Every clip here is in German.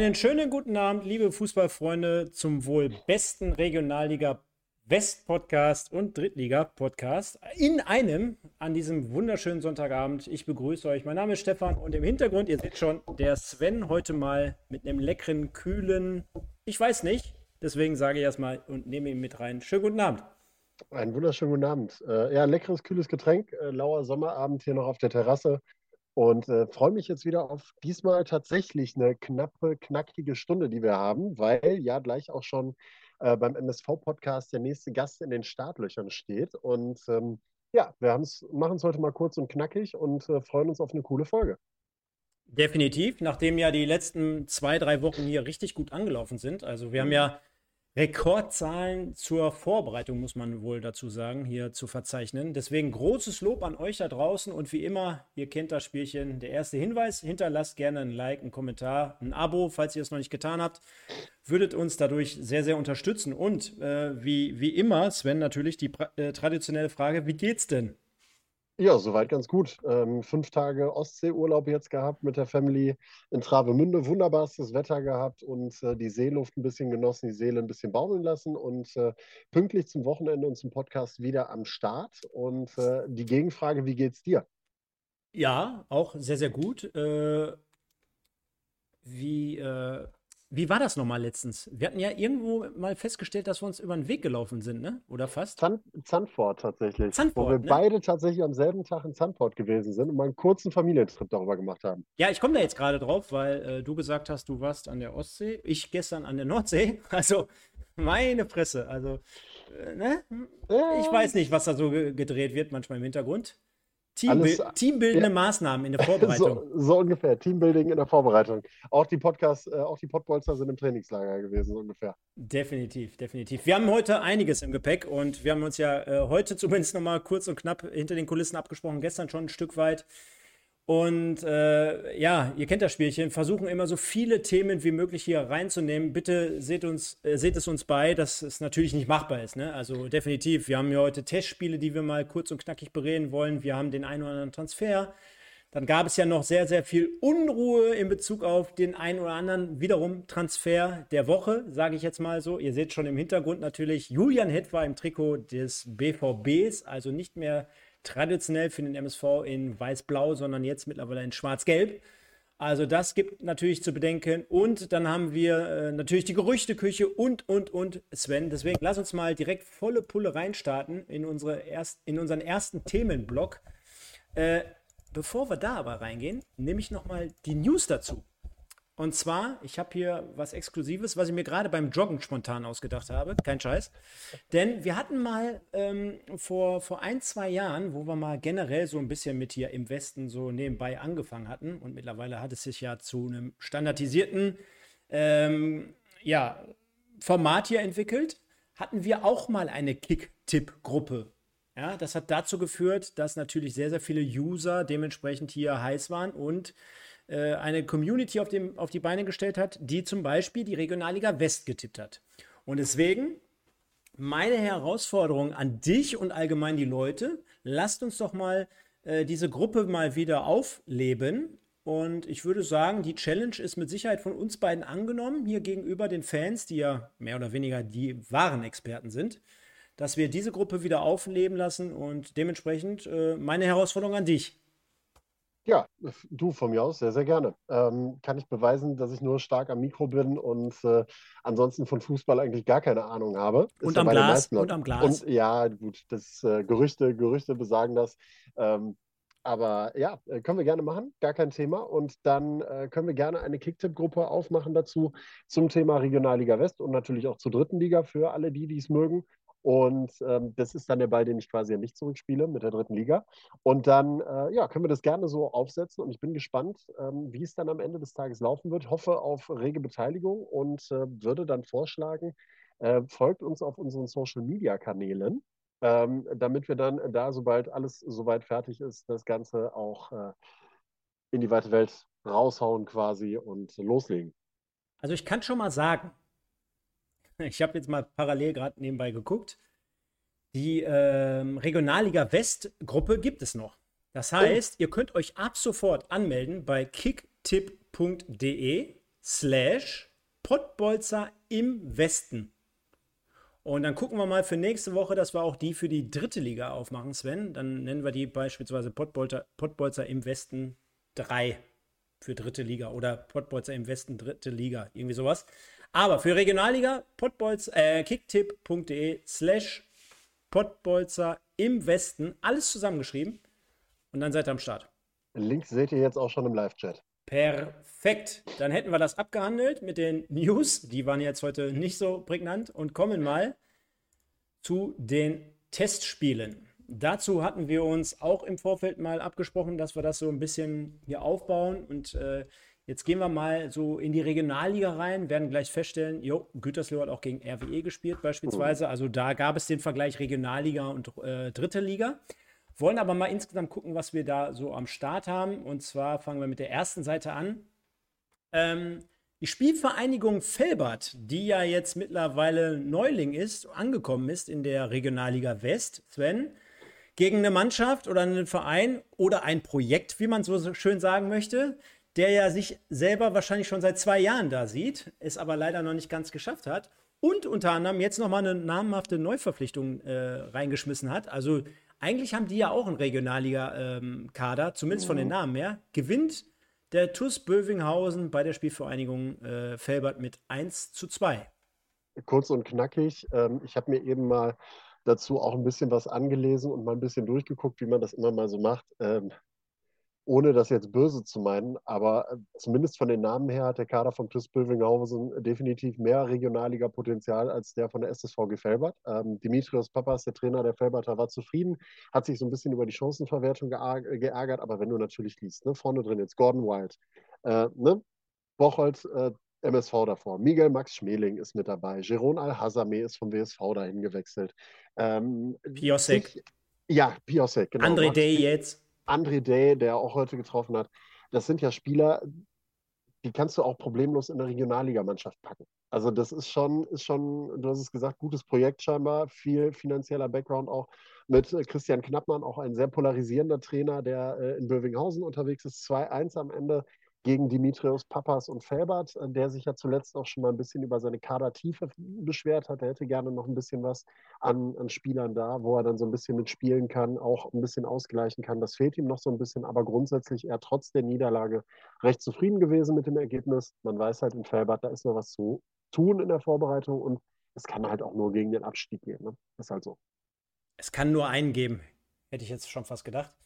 Einen schönen guten Abend, liebe Fußballfreunde, zum wohl besten Regionalliga West Podcast und Drittliga Podcast in einem an diesem wunderschönen Sonntagabend. Ich begrüße euch. Mein Name ist Stefan und im Hintergrund, ihr seht schon, der Sven heute mal mit einem leckeren, kühlen, ich weiß nicht, deswegen sage ich erstmal und nehme ihn mit rein. Schönen guten Abend. Einen wunderschönen guten Abend. Äh, ja, leckeres, kühles Getränk, äh, lauer Sommerabend hier noch auf der Terrasse. Und äh, freue mich jetzt wieder auf diesmal tatsächlich eine knappe, knackige Stunde, die wir haben, weil ja gleich auch schon äh, beim MSV-Podcast der nächste Gast in den Startlöchern steht. Und ähm, ja, wir machen es heute mal kurz und knackig und äh, freuen uns auf eine coole Folge. Definitiv, nachdem ja die letzten zwei, drei Wochen hier richtig gut angelaufen sind. Also wir haben ja Rekordzahlen zur Vorbereitung, muss man wohl dazu sagen, hier zu verzeichnen. Deswegen großes Lob an euch da draußen und wie immer, ihr kennt das Spielchen. Der erste Hinweis, hinterlasst gerne ein Like, einen Kommentar, ein Abo, falls ihr es noch nicht getan habt. Würdet uns dadurch sehr, sehr unterstützen. Und äh, wie, wie immer, Sven, natürlich die äh, traditionelle Frage, wie geht's denn? Ja, soweit ganz gut. Ähm, fünf Tage Ostseeurlaub jetzt gehabt mit der Family in Travemünde. Wunderbarstes Wetter gehabt und äh, die Seeluft ein bisschen genossen, die Seele ein bisschen baumeln lassen und äh, pünktlich zum Wochenende und zum Podcast wieder am Start. Und äh, die Gegenfrage, wie geht's dir? Ja, auch sehr, sehr gut. Äh, wie, äh, wie war das nochmal letztens? Wir hatten ja irgendwo mal festgestellt, dass wir uns über den Weg gelaufen sind, ne? Oder fast? Zand Zandvoort tatsächlich. Zandvoort, wo wir ne? beide tatsächlich am selben Tag in Zandvoort gewesen sind und mal einen kurzen Familientrip darüber gemacht haben. Ja, ich komme da jetzt gerade drauf, weil äh, du gesagt hast, du warst an der Ostsee, ich gestern an der Nordsee. Also, meine Fresse. Also, äh, ne? Ich weiß nicht, was da so gedreht wird, manchmal im Hintergrund. Teambi Alles, teambildende ja. Maßnahmen in der Vorbereitung. So, so, ungefähr, Teambuilding in der Vorbereitung. Auch die Podcasts, äh, auch die Podbolster sind im Trainingslager gewesen, so ungefähr. Definitiv, definitiv. Wir haben heute einiges im Gepäck und wir haben uns ja äh, heute zumindest nochmal kurz und knapp hinter den Kulissen abgesprochen, gestern schon ein Stück weit. Und äh, ja, ihr kennt das Spielchen, versuchen immer so viele Themen wie möglich hier reinzunehmen. Bitte seht, uns, äh, seht es uns bei, dass es natürlich nicht machbar ist. Ne? Also definitiv, wir haben ja heute Testspiele, die wir mal kurz und knackig bereden wollen. Wir haben den einen oder anderen Transfer. Dann gab es ja noch sehr, sehr viel Unruhe in Bezug auf den einen oder anderen wiederum Transfer der Woche, sage ich jetzt mal so. Ihr seht schon im Hintergrund natürlich Julian Hetwa im Trikot des BVBs, also nicht mehr traditionell für den MSV in weiß-blau, sondern jetzt mittlerweile in schwarz-gelb. Also das gibt natürlich zu bedenken. Und dann haben wir äh, natürlich die Gerüchteküche und, und, und Sven. Deswegen lass uns mal direkt volle Pulle reinstarten in, unsere erst, in unseren ersten Themenblock. Äh, bevor wir da aber reingehen, nehme ich nochmal die News dazu. Und zwar, ich habe hier was Exklusives, was ich mir gerade beim Joggen spontan ausgedacht habe. Kein Scheiß. Denn wir hatten mal ähm, vor, vor ein, zwei Jahren, wo wir mal generell so ein bisschen mit hier im Westen so nebenbei angefangen hatten. Und mittlerweile hat es sich ja zu einem standardisierten ähm, ja, Format hier entwickelt. Hatten wir auch mal eine Kick-Tipp-Gruppe. Ja, das hat dazu geführt, dass natürlich sehr, sehr viele User dementsprechend hier heiß waren und äh, eine Community auf, dem, auf die Beine gestellt hat, die zum Beispiel die Regionalliga West getippt hat. Und deswegen meine Herausforderung an dich und allgemein die Leute, lasst uns doch mal äh, diese Gruppe mal wieder aufleben. Und ich würde sagen, die Challenge ist mit Sicherheit von uns beiden angenommen, hier gegenüber den Fans, die ja mehr oder weniger die wahren Experten sind, dass wir diese Gruppe wieder aufleben lassen und dementsprechend äh, meine Herausforderung an dich. Ja, du von mir aus sehr, sehr gerne. Ähm, kann ich beweisen, dass ich nur stark am Mikro bin und äh, ansonsten von Fußball eigentlich gar keine Ahnung habe. und am Glas. Und am Glas. Und ja, gut, das äh, Gerüchte, Gerüchte besagen das. Ähm, aber ja, äh, können wir gerne machen, gar kein Thema. Und dann äh, können wir gerne eine Kicktipp-Gruppe aufmachen dazu zum Thema Regionalliga West und natürlich auch zur dritten Liga für alle die, die es mögen. Und ähm, das ist dann der Ball, den ich quasi nicht zurückspiele mit der dritten Liga. Und dann äh, ja, können wir das gerne so aufsetzen. Und ich bin gespannt, ähm, wie es dann am Ende des Tages laufen wird. Hoffe auf rege Beteiligung und äh, würde dann vorschlagen, äh, folgt uns auf unseren Social-Media-Kanälen, ähm, damit wir dann da, sobald alles soweit fertig ist, das Ganze auch äh, in die weite Welt raushauen quasi und loslegen. Also ich kann schon mal sagen, ich habe jetzt mal parallel gerade nebenbei geguckt. Die ähm, Regionalliga West-Gruppe gibt es noch. Das heißt, oh. ihr könnt euch ab sofort anmelden bei kicktip.de slash Pottbolzer im Westen. Und dann gucken wir mal für nächste Woche, dass wir auch die für die dritte Liga aufmachen, Sven. Dann nennen wir die beispielsweise Pottbolzer, Pottbolzer im Westen 3 für dritte Liga oder Pottbolzer im Westen dritte Liga, irgendwie sowas. Aber für Regionalliga, Pottbolzer, äh, kicktipp.de slash Pottbolzer im Westen, alles zusammengeschrieben. Und dann seid ihr am Start. Links seht ihr jetzt auch schon im Live-Chat. Perfekt. Dann hätten wir das abgehandelt mit den News. Die waren jetzt heute nicht so prägnant und kommen mal zu den Testspielen. Dazu hatten wir uns auch im Vorfeld mal abgesprochen, dass wir das so ein bisschen hier aufbauen. Und äh, jetzt gehen wir mal so in die Regionalliga rein, werden gleich feststellen, jo, Gütersloh hat auch gegen RWE gespielt beispielsweise. Also da gab es den Vergleich Regionalliga und äh, Dritte Liga. Wollen aber mal insgesamt gucken, was wir da so am Start haben. Und zwar fangen wir mit der ersten Seite an. Ähm, die Spielvereinigung Felbert, die ja jetzt mittlerweile Neuling ist, angekommen ist in der Regionalliga West, Sven, gegen eine Mannschaft oder einen Verein oder ein Projekt, wie man so schön sagen möchte, der ja sich selber wahrscheinlich schon seit zwei Jahren da sieht, es aber leider noch nicht ganz geschafft hat und unter anderem jetzt nochmal eine namhafte Neuverpflichtung äh, reingeschmissen hat. Also eigentlich haben die ja auch einen Regionalliga-Kader, ähm, zumindest von den. Namen her. Gewinnt der TuS Bövinghausen bei der Spielvereinigung äh, Felbert mit 1 zu 2. Kurz und knackig. Ähm, ich habe mir eben mal dazu auch ein bisschen was angelesen und mal ein bisschen durchgeguckt, wie man das immer mal so macht. Ähm, ohne das jetzt böse zu meinen, aber äh, zumindest von den Namen her hat der Kader von TuS Bövinghausen definitiv mehr Regionalliga-Potenzial als der von der SSVG Felbert. Ähm, Dimitrios Papas, der Trainer der Felberter, war zufrieden, hat sich so ein bisschen über die Chancenverwertung geärgert, aber wenn du natürlich liest, ne, vorne drin jetzt Gordon Wild, äh, ne, Bocholt, äh, MSV davor. Miguel Max Schmeling ist mit dabei. Jeroen Al-Hazame ist vom WSV dahin gewechselt. Ähm, Piosek. Ja, Piosek, genau. André Day jetzt. André Day, der auch heute getroffen hat, das sind ja Spieler, die kannst du auch problemlos in der Regionalligamannschaft packen. Also das ist schon, ist schon, du hast es gesagt, gutes Projekt scheinbar, viel finanzieller Background auch mit Christian Knappmann, auch ein sehr polarisierender Trainer, der äh, in Bövinghausen unterwegs ist. 2-1 am Ende gegen Dimitrios Papas und Felbert, äh, der sich ja zuletzt auch schon mal ein bisschen über seine Kadertiefe beschwert hat. Er hätte gerne noch ein bisschen was an, an Spielern da, wo er dann so ein bisschen mitspielen kann, auch ein bisschen ausgleichen kann. Das fehlt ihm noch so ein bisschen, aber grundsätzlich er trotz der Niederlage recht zufrieden gewesen mit dem Ergebnis. Man weiß halt in Felbert, da ist noch was zu tun in der Vorbereitung und es kann halt auch nur gegen den Abstieg gehen. Ne? Ist halt so. Es kann nur einen geben, hätte ich jetzt schon fast gedacht.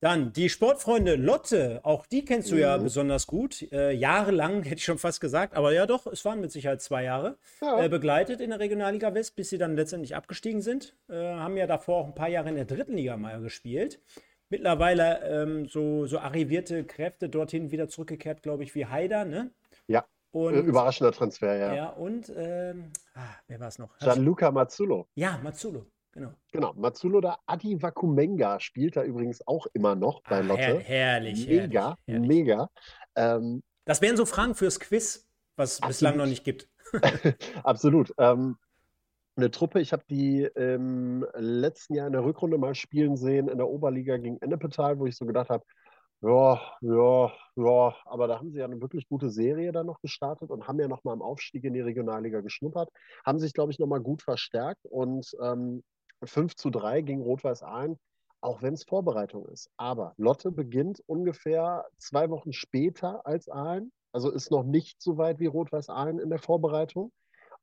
Dann die Sportfreunde Lotte, auch die kennst du mhm. ja besonders gut. Äh, jahrelang, hätte ich schon fast gesagt, aber ja doch, es waren mit Sicherheit zwei Jahre. Ja. Äh, begleitet in der Regionalliga West, bis sie dann letztendlich abgestiegen sind. Äh, haben ja davor auch ein paar Jahre in der dritten Liga mal gespielt. Mittlerweile ähm, so, so arrivierte Kräfte dorthin wieder zurückgekehrt, glaube ich, wie Haider, ne? Ja. Und, Überraschender Transfer, ja. Ja, und ähm, ah, wer war es noch? Gianluca Mazzulo. Ja, Mazzulo. Genau. Genau. Matsunoda Adi Wakumenga spielt da übrigens auch immer noch bei ah, Lotte. Her herrlich. Mega, herrlich, mega. Ähm, das wären so Fragen fürs Quiz, was es bislang noch nicht gibt. absolut. Ähm, eine Truppe, ich habe die im letzten Jahr in der Rückrunde mal spielen sehen in der Oberliga gegen Ennepetal, wo ich so gedacht habe, ja, ja, ja, aber da haben sie ja eine wirklich gute Serie dann noch gestartet und haben ja nochmal im Aufstieg in die Regionalliga geschnuppert, haben sich, glaube ich, nochmal gut verstärkt und ähm, 5 zu 3 gegen Rot-Weiß Aalen, auch wenn es Vorbereitung ist. Aber Lotte beginnt ungefähr zwei Wochen später als Aalen, also ist noch nicht so weit wie Rot-Weiß Aalen in der Vorbereitung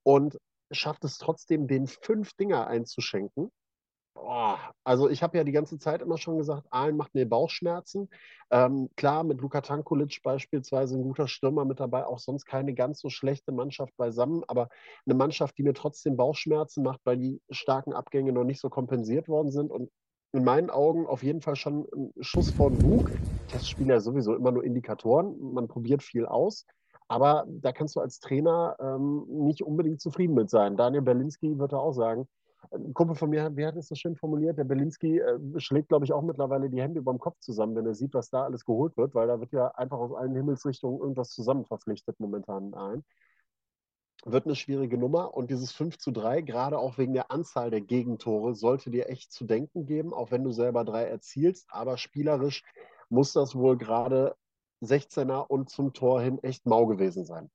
und schafft es trotzdem, den fünf Dinger einzuschenken. Boah, also ich habe ja die ganze Zeit immer schon gesagt, Aalen macht mir Bauchschmerzen. Ähm, klar, mit Luka Tankulic beispielsweise ein guter Stürmer mit dabei, auch sonst keine ganz so schlechte Mannschaft beisammen, aber eine Mannschaft, die mir trotzdem Bauchschmerzen macht, weil die starken Abgänge noch nicht so kompensiert worden sind und in meinen Augen auf jeden Fall schon ein Schuss von Bug. Testspiele ja sowieso immer nur Indikatoren, man probiert viel aus. Aber da kannst du als Trainer ähm, nicht unbedingt zufrieden mit sein. Daniel Berlinski wird da auch sagen, ein Kumpel von mir, wie hat es so schön formuliert? Der Berlinski äh, schlägt, glaube ich, auch mittlerweile die Hände über dem Kopf zusammen, wenn er sieht, was da alles geholt wird, weil da wird ja einfach aus allen Himmelsrichtungen irgendwas zusammen verpflichtet momentan ein. Wird eine schwierige Nummer und dieses 5 zu 3, gerade auch wegen der Anzahl der Gegentore, sollte dir echt zu denken geben, auch wenn du selber drei erzielst. Aber spielerisch muss das wohl gerade 16er und zum Tor hin echt mau gewesen sein.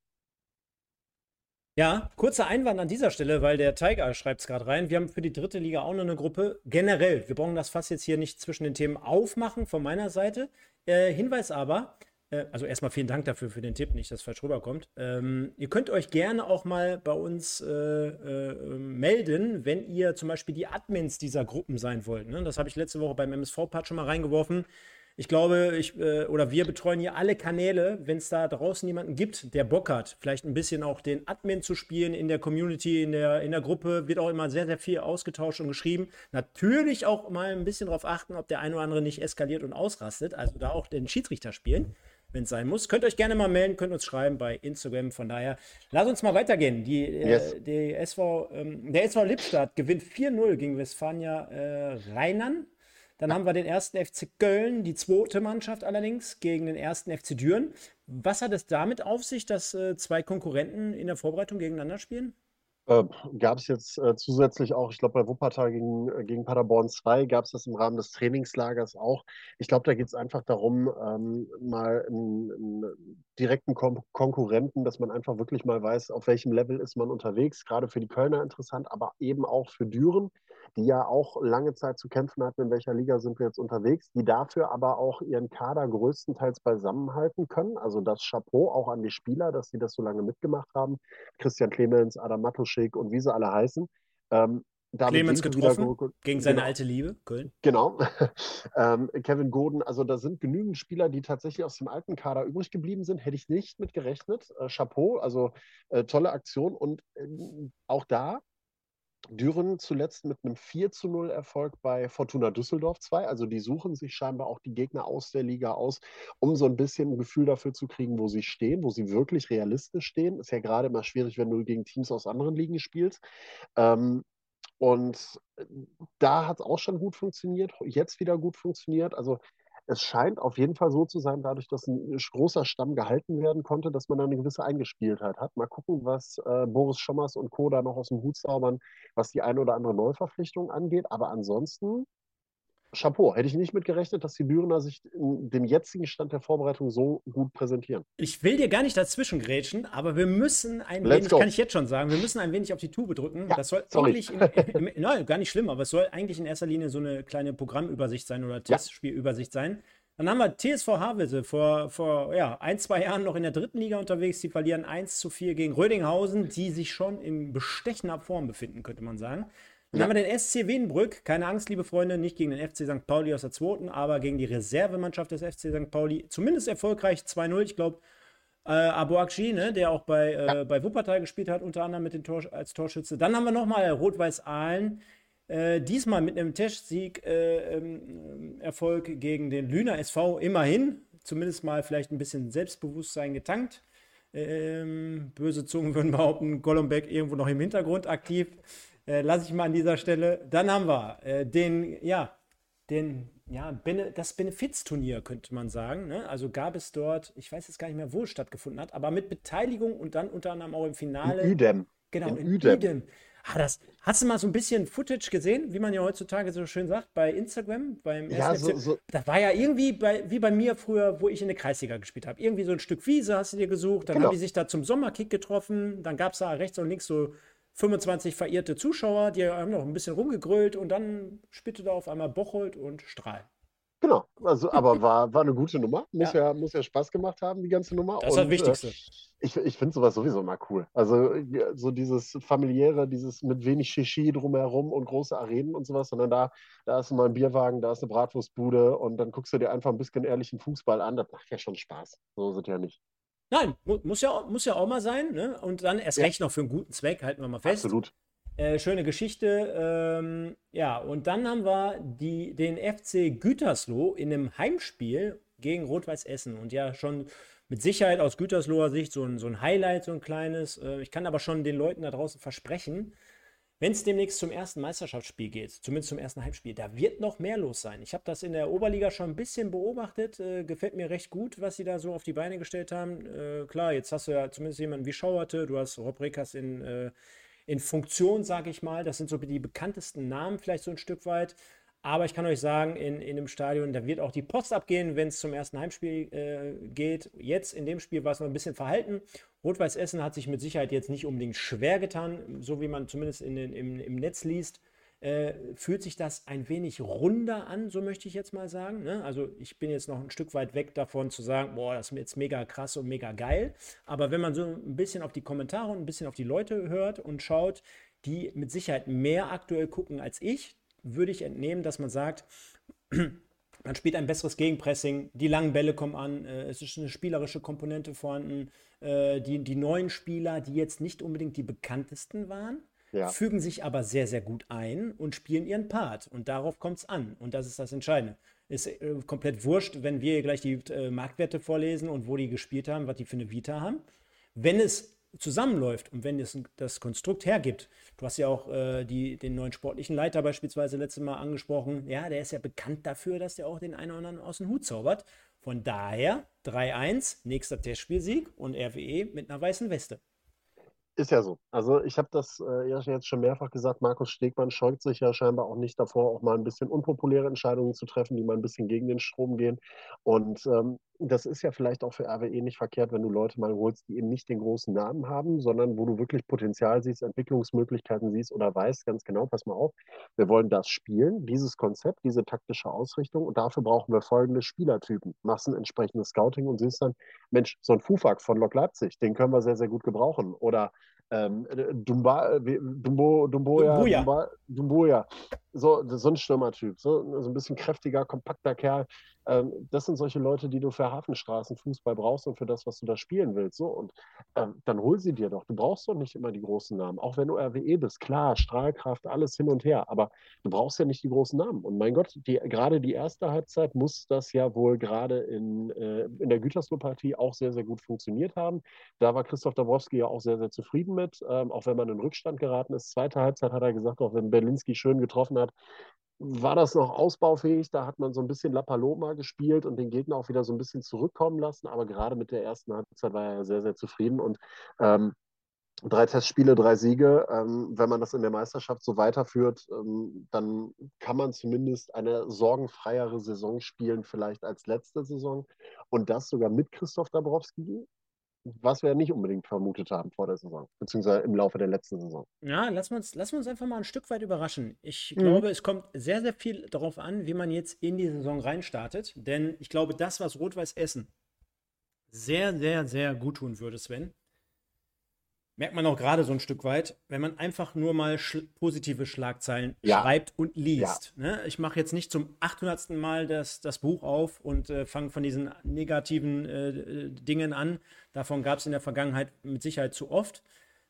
Ja, kurzer Einwand an dieser Stelle, weil der Tiger schreibt es gerade rein. Wir haben für die dritte Liga auch noch eine Gruppe. Generell, wir brauchen das Fass jetzt hier nicht zwischen den Themen aufmachen von meiner Seite. Äh, Hinweis aber, äh, also erstmal vielen Dank dafür für den Tipp, nicht, dass es falsch rüberkommt. Ähm, ihr könnt euch gerne auch mal bei uns äh, äh, melden, wenn ihr zum Beispiel die Admins dieser Gruppen sein wollt. Ne? Das habe ich letzte Woche beim MSV-Part schon mal reingeworfen. Ich glaube, ich äh, oder wir betreuen hier alle Kanäle. Wenn es da draußen jemanden gibt, der Bock hat, vielleicht ein bisschen auch den Admin zu spielen in der Community, in der, in der Gruppe, wird auch immer sehr, sehr viel ausgetauscht und geschrieben. Natürlich auch mal ein bisschen darauf achten, ob der ein oder andere nicht eskaliert und ausrastet. Also da auch den Schiedsrichter spielen wenn es sein muss. Könnt euch gerne mal melden, könnt uns schreiben bei Instagram. Von daher, lass uns mal weitergehen. Die, äh, yes. äh, die SV, ähm, der SV Lippstadt gewinnt 4-0 gegen Westfalia äh, Rheinland. Dann haben wir den ersten FC Köln, die zweite Mannschaft allerdings, gegen den ersten FC Düren. Was hat es damit auf sich, dass äh, zwei Konkurrenten in der Vorbereitung gegeneinander spielen? Äh, gab es jetzt äh, zusätzlich auch, ich glaube, bei Wuppertal gegen, äh, gegen Paderborn 2 gab es das im Rahmen des Trainingslagers auch. Ich glaube, da geht es einfach darum, ähm, mal einen, einen direkten Kon Konkurrenten, dass man einfach wirklich mal weiß, auf welchem Level ist man unterwegs. Gerade für die Kölner interessant, aber eben auch für Düren die ja auch lange Zeit zu kämpfen hatten, in welcher Liga sind wir jetzt unterwegs, die dafür aber auch ihren Kader größtenteils beisammenhalten können. Also das Chapeau auch an die Spieler, dass sie das so lange mitgemacht haben. Christian Clemens, Adam Matuschik und wie sie alle heißen. Ähm, Clemens getroffen gegen seine genau. alte Liebe, Köln. Genau. ähm, Kevin Goden, also da sind genügend Spieler, die tatsächlich aus dem alten Kader übrig geblieben sind. Hätte ich nicht mit gerechnet. Äh, Chapeau, also äh, tolle Aktion. Und äh, auch da Düren zuletzt mit einem 4 zu 0 Erfolg bei Fortuna Düsseldorf 2. Also die suchen sich scheinbar auch die Gegner aus der Liga aus, um so ein bisschen ein Gefühl dafür zu kriegen, wo sie stehen, wo sie wirklich realistisch stehen. Ist ja gerade immer schwierig, wenn du gegen Teams aus anderen Ligen spielst. Ähm, und äh, da hat es auch schon gut funktioniert, jetzt wieder gut funktioniert. Also es scheint auf jeden Fall so zu sein, dadurch, dass ein großer Stamm gehalten werden konnte, dass man da eine gewisse Eingespieltheit hat. Mal gucken, was äh, Boris Schommers und Co. da noch aus dem Hut zaubern, was die eine oder andere Neuverpflichtung angeht. Aber ansonsten Chapeau. Hätte ich nicht mit gerechnet, dass die Dürener sich in dem jetzigen Stand der Vorbereitung so gut präsentieren. Ich will dir gar nicht dazwischen grätschen, aber wir müssen ein Let's wenig, go. kann ich jetzt schon sagen, wir müssen ein wenig auf die Tube drücken. Ja, das soll sorry. eigentlich, in, in, nein, gar nicht schlimm, aber es soll eigentlich in erster Linie so eine kleine Programmübersicht sein oder Testspielübersicht sein. Dann haben wir TSV Havelse vor, vor ja, ein, zwei Jahren noch in der dritten Liga unterwegs. Die verlieren 1 zu 4 gegen Rödinghausen, die sich schon in bestechender Form befinden, könnte man sagen. Dann ja. haben wir den SC Wiedenbrück. Keine Angst, liebe Freunde, nicht gegen den FC St. Pauli aus der zweiten, aber gegen die Reservemannschaft des FC St. Pauli. Zumindest erfolgreich 2-0. Ich glaube, äh, Abu Akshi, ne, der auch bei, äh, ja. bei Wuppertal gespielt hat, unter anderem mit den Tor, als Torschütze. Dann haben wir nochmal Rot-Weiß Aalen. Äh, diesmal mit einem Testsieg äh, ähm, Erfolg gegen den Lüner SV. Immerhin, zumindest mal vielleicht ein bisschen Selbstbewusstsein getankt. Ähm, böse Zungen würden behaupten, Golombek irgendwo noch im Hintergrund aktiv. Äh, lasse ich mal an dieser Stelle. Dann haben wir äh, den, ja, den, ja, Bene, das Benefizturnier, könnte man sagen. Ne? Also gab es dort, ich weiß jetzt gar nicht mehr, wo es stattgefunden hat, aber mit Beteiligung und dann unter anderem auch im Finale. In Udem. Genau, in, in Udem. Udem. Ah, das, hast du mal so ein bisschen Footage gesehen, wie man ja heutzutage so schön sagt, bei Instagram, beim ja, so, so. Das war ja irgendwie bei, wie bei mir früher, wo ich in der Kreisliga gespielt habe. Irgendwie so ein Stück Wiese hast du dir gesucht, dann genau. haben die sich da zum Sommerkick getroffen, dann gab es da rechts und links so 25 verehrte Zuschauer, die haben noch ein bisschen rumgegrölt und dann spittet da auf einmal Bocholt und Strahl. Genau, also, aber war, war eine gute Nummer. Muss ja. ja muss ja Spaß gemacht haben, die ganze Nummer. Das ist das Wichtigste. Äh, ich ich finde sowas sowieso mal cool. Also so dieses familiäre, dieses mit wenig Shishi drumherum und große Arenen und sowas, sondern da, da ist mal ein Bierwagen, da ist eine Bratwurstbude und dann guckst du dir einfach ein bisschen ehrlichen Fußball an. Das macht ja schon Spaß. So sind ja nicht. Nein, muss ja, muss ja auch mal sein. Ne? Und dann erst ja. recht noch für einen guten Zweck, halten wir mal fest. Absolut. Äh, schöne Geschichte. Ähm, ja, und dann haben wir die, den FC Gütersloh in einem Heimspiel gegen Rot-Weiß Essen. Und ja, schon mit Sicherheit aus Gütersloher Sicht so ein, so ein Highlight, so ein kleines. Äh, ich kann aber schon den Leuten da draußen versprechen, wenn es demnächst zum ersten Meisterschaftsspiel geht, zumindest zum ersten Heimspiel, da wird noch mehr los sein. Ich habe das in der Oberliga schon ein bisschen beobachtet. Äh, gefällt mir recht gut, was sie da so auf die Beine gestellt haben. Äh, klar, jetzt hast du ja zumindest jemanden wie Schauerte, du hast Rob Rekas in, äh, in Funktion, sage ich mal. Das sind so die bekanntesten Namen vielleicht so ein Stück weit. Aber ich kann euch sagen, in, in dem Stadion, da wird auch die Post abgehen, wenn es zum ersten Heimspiel äh, geht. Jetzt in dem Spiel war es noch ein bisschen verhalten. Rot-Weiß Essen hat sich mit Sicherheit jetzt nicht unbedingt schwer getan, so wie man zumindest in den, im, im Netz liest. Äh, fühlt sich das ein wenig runder an, so möchte ich jetzt mal sagen. Ne? Also ich bin jetzt noch ein Stück weit weg davon zu sagen, boah, das ist jetzt mega krass und mega geil. Aber wenn man so ein bisschen auf die Kommentare und ein bisschen auf die Leute hört und schaut, die mit Sicherheit mehr aktuell gucken als ich, würde ich entnehmen, dass man sagt, man spielt ein besseres Gegenpressing, die langen Bälle kommen an, äh, es ist eine spielerische Komponente vorhanden. Äh, die, die neuen Spieler, die jetzt nicht unbedingt die bekanntesten waren, ja. fügen sich aber sehr, sehr gut ein und spielen ihren Part. Und darauf kommt es an. Und das ist das Entscheidende. Ist äh, komplett wurscht, wenn wir gleich die äh, Marktwerte vorlesen und wo die gespielt haben, was die für eine Vita haben. Wenn es zusammenläuft und wenn es das Konstrukt hergibt, du hast ja auch äh, die, den neuen sportlichen Leiter beispielsweise letztes Mal angesprochen, ja, der ist ja bekannt dafür, dass der auch den einen oder anderen aus dem Hut zaubert. Von daher 3-1, nächster Testspielsieg und RWE mit einer weißen Weste. Ist ja so. Also ich habe das äh, jetzt schon mehrfach gesagt, Markus Stegmann scheut sich ja scheinbar auch nicht davor, auch mal ein bisschen unpopuläre Entscheidungen zu treffen, die mal ein bisschen gegen den Strom gehen. Und ähm, das ist ja vielleicht auch für RWE nicht verkehrt, wenn du Leute mal holst, die eben nicht den großen Namen haben, sondern wo du wirklich Potenzial siehst, Entwicklungsmöglichkeiten siehst oder weißt ganz genau, pass mal auf, wir wollen das spielen, dieses Konzept, diese taktische Ausrichtung und dafür brauchen wir folgende Spielertypen. Machst ein entsprechendes Scouting und siehst dann, Mensch, so ein Fufak von Lok Leipzig, den können wir sehr, sehr gut gebrauchen. Oder ähm, Dumba, Dumbo, Dumboja, Dumboja. Dumboja. So, so ein Stürmertyp, so, so ein bisschen kräftiger, kompakter Kerl, ähm, das sind solche Leute, die du für Hafenstraßenfußball brauchst und für das, was du da spielen willst. So, und ähm, dann hol sie dir doch. Du brauchst doch nicht immer die großen Namen. Auch wenn du RWE bist, klar, Strahlkraft, alles hin und her. Aber du brauchst ja nicht die großen Namen. Und mein Gott, die, gerade die erste Halbzeit muss das ja wohl gerade in, äh, in der Gütersloh-Partie auch sehr, sehr gut funktioniert haben. Da war Christoph Dabrowski ja auch sehr, sehr zufrieden mit, ähm, auch wenn man in Rückstand geraten ist. Zweite Halbzeit hat er gesagt, auch wenn Berlinski schön getroffen hat, war das noch ausbaufähig. Da hat man so ein bisschen La Paloma gespielt und den Gegner auch wieder so ein bisschen zurückkommen lassen. Aber gerade mit der ersten Halbzeit war er sehr, sehr zufrieden. Und ähm, drei Testspiele, drei Siege. Ähm, wenn man das in der Meisterschaft so weiterführt, ähm, dann kann man zumindest eine sorgenfreiere Saison spielen, vielleicht als letzte Saison. Und das sogar mit Christoph Dabrowski was wir nicht unbedingt vermutet haben vor der Saison, beziehungsweise im Laufe der letzten Saison. Ja, lassen wir uns, lassen wir uns einfach mal ein Stück weit überraschen. Ich mhm. glaube, es kommt sehr, sehr viel darauf an, wie man jetzt in die Saison reinstartet. Denn ich glaube, das, was Rot-Weiß Essen sehr, sehr, sehr gut tun würde, Sven, merkt man auch gerade so ein Stück weit, wenn man einfach nur mal schl positive Schlagzeilen ja. schreibt und liest. Ja. Ne? Ich mache jetzt nicht zum 800. Mal das, das Buch auf und äh, fange von diesen negativen äh, Dingen an. Davon gab es in der Vergangenheit mit Sicherheit zu oft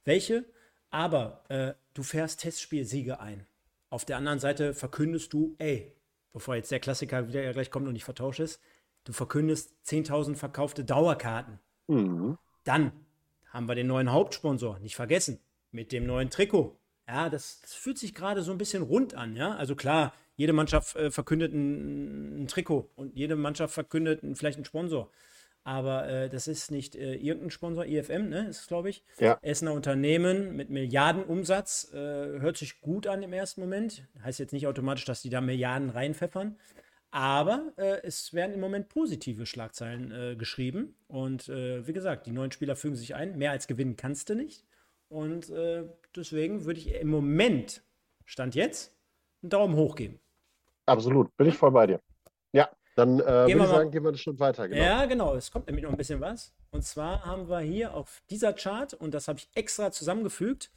welche. Aber äh, du fährst Testspielsiege ein. Auf der anderen Seite verkündest du, ey, bevor jetzt der Klassiker wieder gleich kommt und ich vertausche es, du verkündest 10.000 verkaufte Dauerkarten. Mhm. Dann haben wir den neuen Hauptsponsor, nicht vergessen, mit dem neuen Trikot. Ja, das, das fühlt sich gerade so ein bisschen rund an, ja. Also klar, jede Mannschaft äh, verkündet ein, ein, Trikot und jede Mannschaft verkündet ein, vielleicht einen Sponsor. Aber äh, das ist nicht äh, irgendein Sponsor, IFM, ne, ist glaube ich. Ja. Essener Unternehmen mit Milliardenumsatz. Äh, hört sich gut an im ersten Moment. Heißt jetzt nicht automatisch, dass die da Milliarden reinpfeffern. Aber äh, es werden im Moment positive Schlagzeilen äh, geschrieben. Und äh, wie gesagt, die neuen Spieler fügen sich ein. Mehr als gewinnen kannst du nicht. Und äh, deswegen würde ich im Moment, Stand jetzt, einen Daumen hoch geben. Absolut, bin ich voll bei dir. Ja, dann äh, würde ich sagen, gehen wir einen Schritt weiter. Genau. Ja, genau. Es kommt nämlich noch ein bisschen was. Und zwar haben wir hier auf dieser Chart, und das habe ich extra zusammengefügt,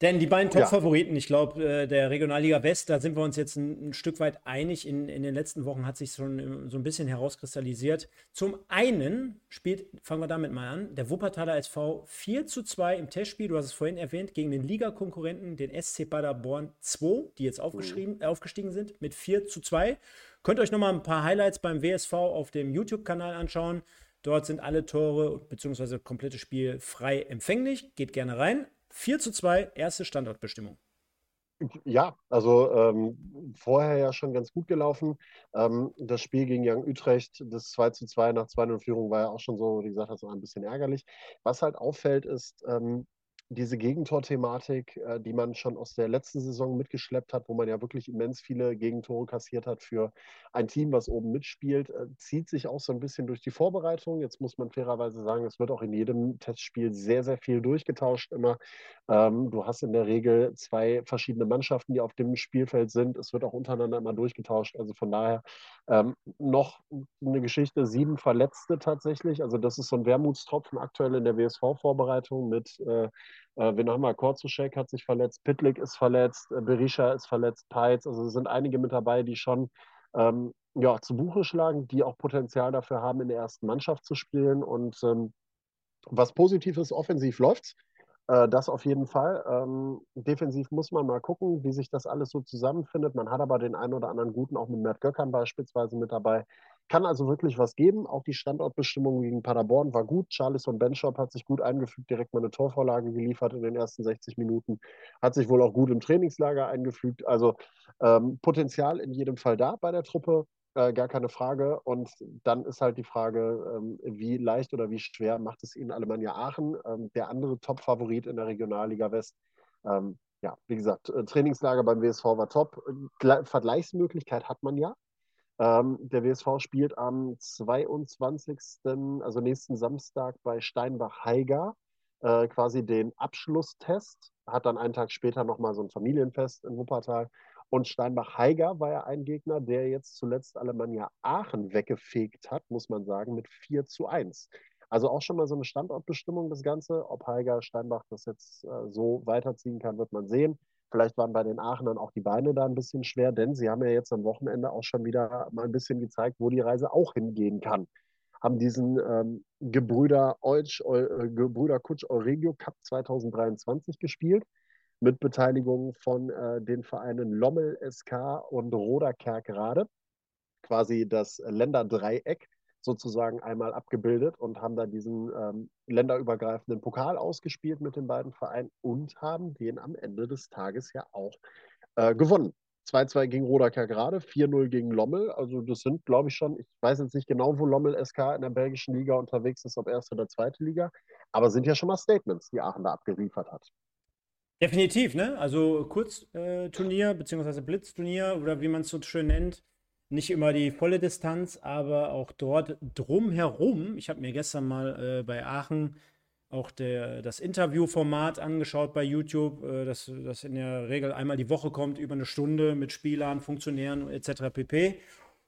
denn die beiden Top-Favoriten, ja. ich glaube, äh, der Regionalliga West, da sind wir uns jetzt ein, ein Stück weit einig. In, in den letzten Wochen hat sich schon äh, so ein bisschen herauskristallisiert. Zum einen spielt, fangen wir damit mal an, der Wuppertaler SV 4 zu 2 im Testspiel, du hast es vorhin erwähnt, gegen den Ligakonkurrenten, den SC Paderborn 2, die jetzt aufgeschrieben, mhm. aufgestiegen sind, mit 4 zu 2. Könnt ihr euch nochmal ein paar Highlights beim WSV auf dem YouTube-Kanal anschauen. Dort sind alle Tore bzw. komplette Spiel frei empfänglich. Geht gerne rein. 4 zu 2, erste Standortbestimmung. Ja, also ähm, vorher ja schon ganz gut gelaufen. Ähm, das Spiel gegen Young Utrecht, das 2 zu 2 nach 2-0 Führung war ja auch schon so, wie gesagt, war ein bisschen ärgerlich. Was halt auffällt, ist, ähm, diese Gegentor-Thematik, äh, die man schon aus der letzten Saison mitgeschleppt hat, wo man ja wirklich immens viele Gegentore kassiert hat für ein Team, was oben mitspielt, äh, zieht sich auch so ein bisschen durch die Vorbereitung. Jetzt muss man fairerweise sagen, es wird auch in jedem Testspiel sehr, sehr viel durchgetauscht immer. Ähm, du hast in der Regel zwei verschiedene Mannschaften, die auf dem Spielfeld sind. Es wird auch untereinander immer durchgetauscht. Also von daher ähm, noch eine Geschichte, sieben Verletzte tatsächlich. Also das ist so ein Wermutstropfen aktuell in der WSV-Vorbereitung mit äh, äh, wen haben wir? Korzuschek hat sich verletzt, Pitlik ist verletzt, äh, Berisha ist verletzt, Peitz. Also es sind einige mit dabei, die schon ähm, ja, zu Buche schlagen, die auch Potenzial dafür haben, in der ersten Mannschaft zu spielen. Und ähm, was positiv ist, offensiv läuft's. Äh, das auf jeden Fall. Ähm, defensiv muss man mal gucken, wie sich das alles so zusammenfindet. Man hat aber den einen oder anderen guten, auch mit Mert Göckern beispielsweise mit dabei, kann also wirklich was geben. Auch die Standortbestimmung gegen Paderborn war gut. Charlison Benchop hat sich gut eingefügt, direkt mal eine Torvorlage geliefert in den ersten 60 Minuten. Hat sich wohl auch gut im Trainingslager eingefügt. Also ähm, Potenzial in jedem Fall da bei der Truppe. Äh, gar keine Frage. Und dann ist halt die Frage, ähm, wie leicht oder wie schwer macht es Ihnen Alemannia Aachen, ähm, der andere Top-Favorit in der Regionalliga West. Ähm, ja, wie gesagt, äh, Trainingslager beim WSV war top. Vergleichsmöglichkeit hat man ja. Ähm, der WSV spielt am 22., also nächsten Samstag bei Steinbach-Heiger äh, quasi den Abschlusstest, hat dann einen Tag später nochmal so ein Familienfest in Wuppertal. Und Steinbach-Heiger war ja ein Gegner, der jetzt zuletzt Alemannia Aachen weggefegt hat, muss man sagen, mit 4 zu 1. Also auch schon mal so eine Standortbestimmung, das Ganze. Ob Heiger Steinbach das jetzt äh, so weiterziehen kann, wird man sehen. Vielleicht waren bei den Aachenern auch die Beine da ein bisschen schwer, denn sie haben ja jetzt am Wochenende auch schon wieder mal ein bisschen gezeigt, wo die Reise auch hingehen kann. Haben diesen ähm, Gebrüder, Eutsch, äh, Gebrüder Kutsch Euregio Cup 2023 gespielt mit Beteiligung von äh, den Vereinen Lommel SK und Roda Kerkrade. Quasi das Länderdreieck sozusagen einmal abgebildet und haben da diesen ähm, länderübergreifenden Pokal ausgespielt mit den beiden Vereinen und haben den am Ende des Tages ja auch äh, gewonnen. 2-2 gegen Rodaker gerade, 4-0 gegen Lommel. Also das sind, glaube ich, schon, ich weiß jetzt nicht genau, wo Lommel SK in der belgischen Liga unterwegs ist, ob erste oder zweite Liga, aber sind ja schon mal Statements, die Aachen da abgeliefert hat. Definitiv, ne? Also Kurzturnier, äh, beziehungsweise Blitzturnier oder wie man es so schön nennt nicht immer die volle Distanz, aber auch dort drumherum. Ich habe mir gestern mal äh, bei Aachen auch der, das Interviewformat angeschaut bei YouTube, äh, das, das in der Regel einmal die Woche kommt, über eine Stunde mit Spielern, Funktionären etc. pp.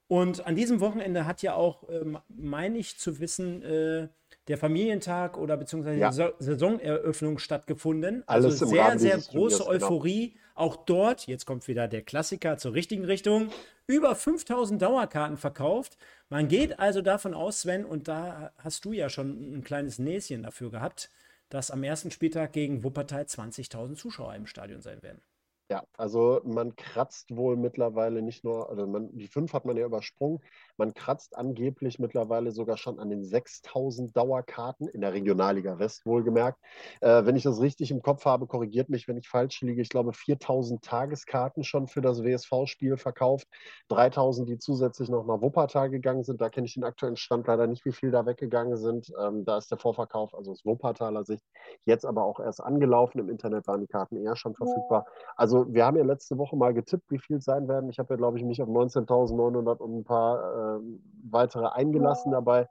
Und an diesem Wochenende hat ja auch, ähm, meine ich zu wissen, äh, der Familientag oder beziehungsweise ja. die Saisoneröffnung stattgefunden. Alles also sehr, sehr große Turniers, genau. Euphorie. Genau. Auch dort, jetzt kommt wieder der Klassiker zur richtigen Richtung, über 5000 Dauerkarten verkauft. Man geht also davon aus, Sven, und da hast du ja schon ein kleines Näschen dafür gehabt, dass am ersten Spieltag gegen Wuppertal 20.000 Zuschauer im Stadion sein werden. Ja, also man kratzt wohl mittlerweile nicht nur, also man, die fünf hat man ja übersprungen, man kratzt angeblich mittlerweile sogar schon an den 6000 Dauerkarten in der Regionalliga West, wohlgemerkt. Äh, wenn ich das richtig im Kopf habe, korrigiert mich, wenn ich falsch liege. Ich glaube, 4000 Tageskarten schon für das WSV-Spiel verkauft, 3000, die zusätzlich noch nach Wuppertal gegangen sind. Da kenne ich den aktuellen Stand leider nicht, wie viel da weggegangen sind. Ähm, da ist der Vorverkauf, also aus Wuppertaler Sicht, jetzt aber auch erst angelaufen. Im Internet waren die Karten eher schon verfügbar. Also wir haben ja letzte Woche mal getippt, wie viel es sein werden. Ich habe ja, glaube ich, mich auf 19.900 und ein paar äh, weitere eingelassen dabei.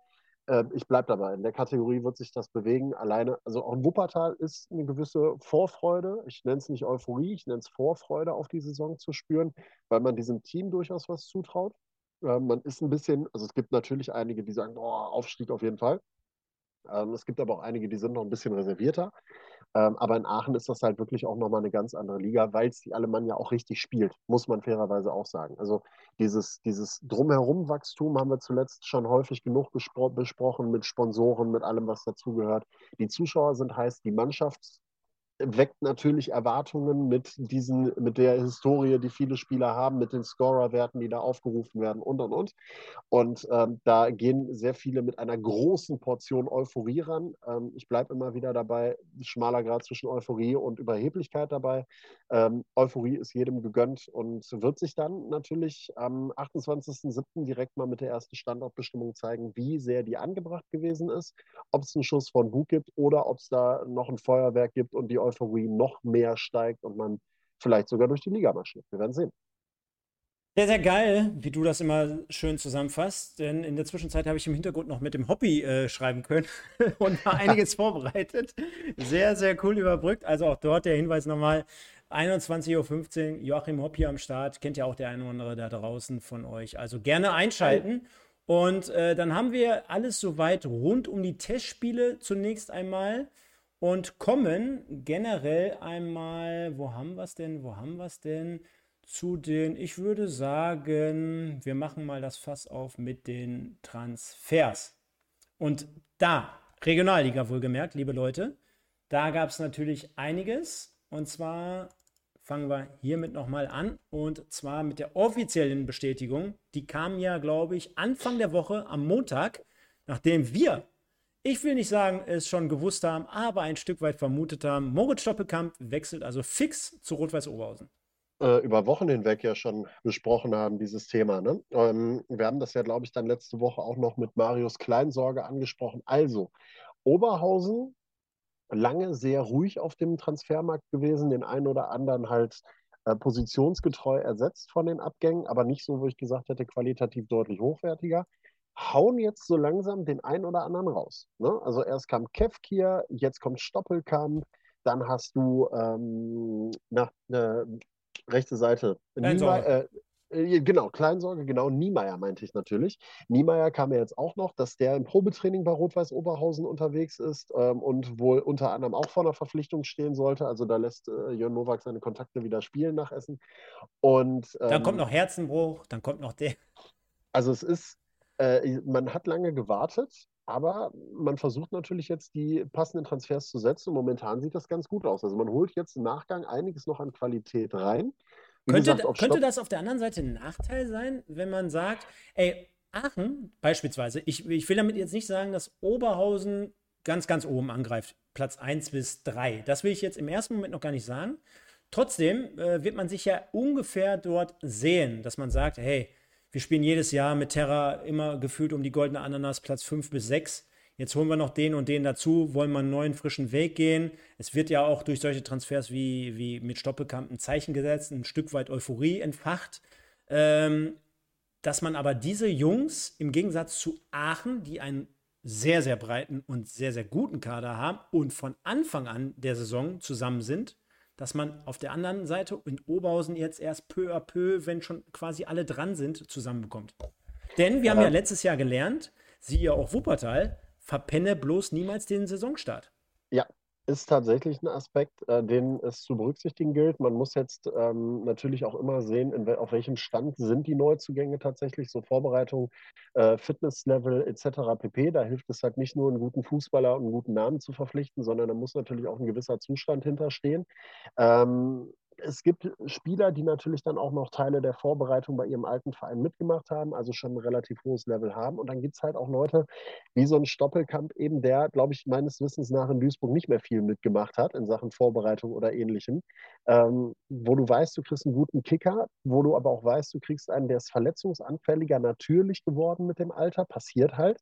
Äh, ich bleibe dabei. In der Kategorie wird sich das bewegen. Alleine, also auch in Wuppertal ist eine gewisse Vorfreude. Ich nenne es nicht Euphorie, ich nenne es Vorfreude auf die Saison zu spüren, weil man diesem Team durchaus was zutraut. Äh, man ist ein bisschen, also es gibt natürlich einige, die sagen, oh, Aufstieg auf jeden Fall. Ähm, es gibt aber auch einige, die sind noch ein bisschen reservierter. Ähm, aber in Aachen ist das halt wirklich auch nochmal eine ganz andere Liga, weil es die Alemannia auch richtig spielt, muss man fairerweise auch sagen. Also dieses, dieses Drumherum-Wachstum haben wir zuletzt schon häufig genug besprochen mit Sponsoren, mit allem, was dazugehört. Die Zuschauer sind heiß, die Mannschaft weckt natürlich Erwartungen mit diesen, mit der Historie, die viele Spieler haben, mit den Scorerwerten, die da aufgerufen werden und und und. Und ähm, da gehen sehr viele mit einer großen Portion Euphorie ran. Ähm, ich bleibe immer wieder dabei, schmaler Grad zwischen Euphorie und Überheblichkeit dabei. Ähm, Euphorie ist jedem gegönnt und wird sich dann natürlich am 28.07. direkt mal mit der ersten Standortbestimmung zeigen, wie sehr die angebracht gewesen ist, ob es einen Schuss von Bug gibt oder ob es da noch ein Feuerwerk gibt und die Euphorie noch mehr steigt und man vielleicht sogar durch die Liga marschiert. Wir werden sehen. Sehr, sehr geil, wie du das immer schön zusammenfasst. Denn in der Zwischenzeit habe ich im Hintergrund noch mit dem Hobby äh, schreiben können und da einiges vorbereitet. Sehr, sehr cool überbrückt. Also auch dort der Hinweis nochmal. 21.15 Uhr, Joachim Hopp hier am Start. Kennt ja auch der eine oder andere da draußen von euch. Also gerne einschalten. Und äh, dann haben wir alles soweit rund um die Testspiele zunächst einmal und kommen generell einmal, wo haben wir es denn, wo haben wir es denn, zu den, ich würde sagen, wir machen mal das Fass auf mit den Transfers. Und da, Regionalliga wohlgemerkt, liebe Leute, da gab es natürlich einiges. Und zwar fangen wir hiermit nochmal an. Und zwar mit der offiziellen Bestätigung. Die kam ja, glaube ich, Anfang der Woche am Montag, nachdem wir ich will nicht sagen, es schon gewusst haben, aber ein Stück weit vermutet haben. Moritz Stoppelkamp wechselt also fix zu Rot-Weiß Oberhausen. Äh, über Wochen hinweg ja schon besprochen haben, dieses Thema. Ne? Ähm, wir haben das ja, glaube ich, dann letzte Woche auch noch mit Marius Kleinsorge angesprochen. Also, Oberhausen lange sehr ruhig auf dem Transfermarkt gewesen, den einen oder anderen halt äh, positionsgetreu ersetzt von den Abgängen, aber nicht so, wo ich gesagt hätte, qualitativ deutlich hochwertiger hauen jetzt so langsam den einen oder anderen raus. Ne? Also erst kam Kevkir, jetzt kommt Stoppelkamp, dann hast du ähm, na, äh, rechte Seite. Niemeyer, äh, äh, genau, Kleinsorge, genau, Niemeyer meinte ich natürlich. Niemeyer kam ja jetzt auch noch, dass der im Probetraining bei Rot-Weiß Oberhausen unterwegs ist ähm, und wohl unter anderem auch vor einer Verpflichtung stehen sollte. Also da lässt äh, Jörn Nowak seine Kontakte wieder spielen nach Essen. Und, ähm, dann kommt noch Herzenbruch, dann kommt noch der. Also es ist, äh, man hat lange gewartet, aber man versucht natürlich jetzt die passenden Transfers zu setzen. Und momentan sieht das ganz gut aus. Also man holt jetzt im Nachgang einiges noch an Qualität rein. könnte, gesagt, könnte das auf der anderen Seite ein Nachteil sein, wenn man sagt, ey, Aachen beispielsweise, ich, ich will damit jetzt nicht sagen, dass Oberhausen ganz, ganz oben angreift, Platz 1 bis 3. Das will ich jetzt im ersten Moment noch gar nicht sagen. Trotzdem äh, wird man sich ja ungefähr dort sehen, dass man sagt, hey, wir spielen jedes Jahr mit Terra immer gefühlt um die goldene Ananas Platz 5 bis 6. Jetzt holen wir noch den und den dazu, wollen mal einen neuen, frischen Weg gehen. Es wird ja auch durch solche Transfers wie, wie mit Stoppelkamp ein Zeichen gesetzt, ein Stück weit Euphorie entfacht. Ähm, dass man aber diese Jungs im Gegensatz zu Aachen, die einen sehr, sehr breiten und sehr, sehr guten Kader haben und von Anfang an der Saison zusammen sind, dass man auf der anderen Seite in Oberhausen jetzt erst peu à peu, wenn schon quasi alle dran sind, zusammenbekommt. Denn wir ja. haben ja letztes Jahr gelernt, siehe auch Wuppertal, verpenne bloß niemals den Saisonstart. Ja, ist tatsächlich ein Aspekt, äh, den es zu berücksichtigen gilt. Man muss jetzt ähm, natürlich auch immer sehen, in, auf welchem Stand sind die Neuzugänge tatsächlich, so Vorbereitung, äh, Fitnesslevel etc. pp. Da hilft es halt nicht nur, einen guten Fußballer und einen guten Namen zu verpflichten, sondern da muss natürlich auch ein gewisser Zustand hinterstehen. Ähm, es gibt Spieler, die natürlich dann auch noch Teile der Vorbereitung bei ihrem alten Verein mitgemacht haben, also schon ein relativ hohes Level haben. Und dann gibt es halt auch Leute wie so ein Stoppelkamp eben, der, glaube ich, meines Wissens nach in Duisburg nicht mehr viel mitgemacht hat in Sachen Vorbereitung oder ähnlichem, ähm, wo du weißt, du kriegst einen guten Kicker, wo du aber auch weißt, du kriegst einen, der ist verletzungsanfälliger natürlich geworden mit dem Alter, passiert halt.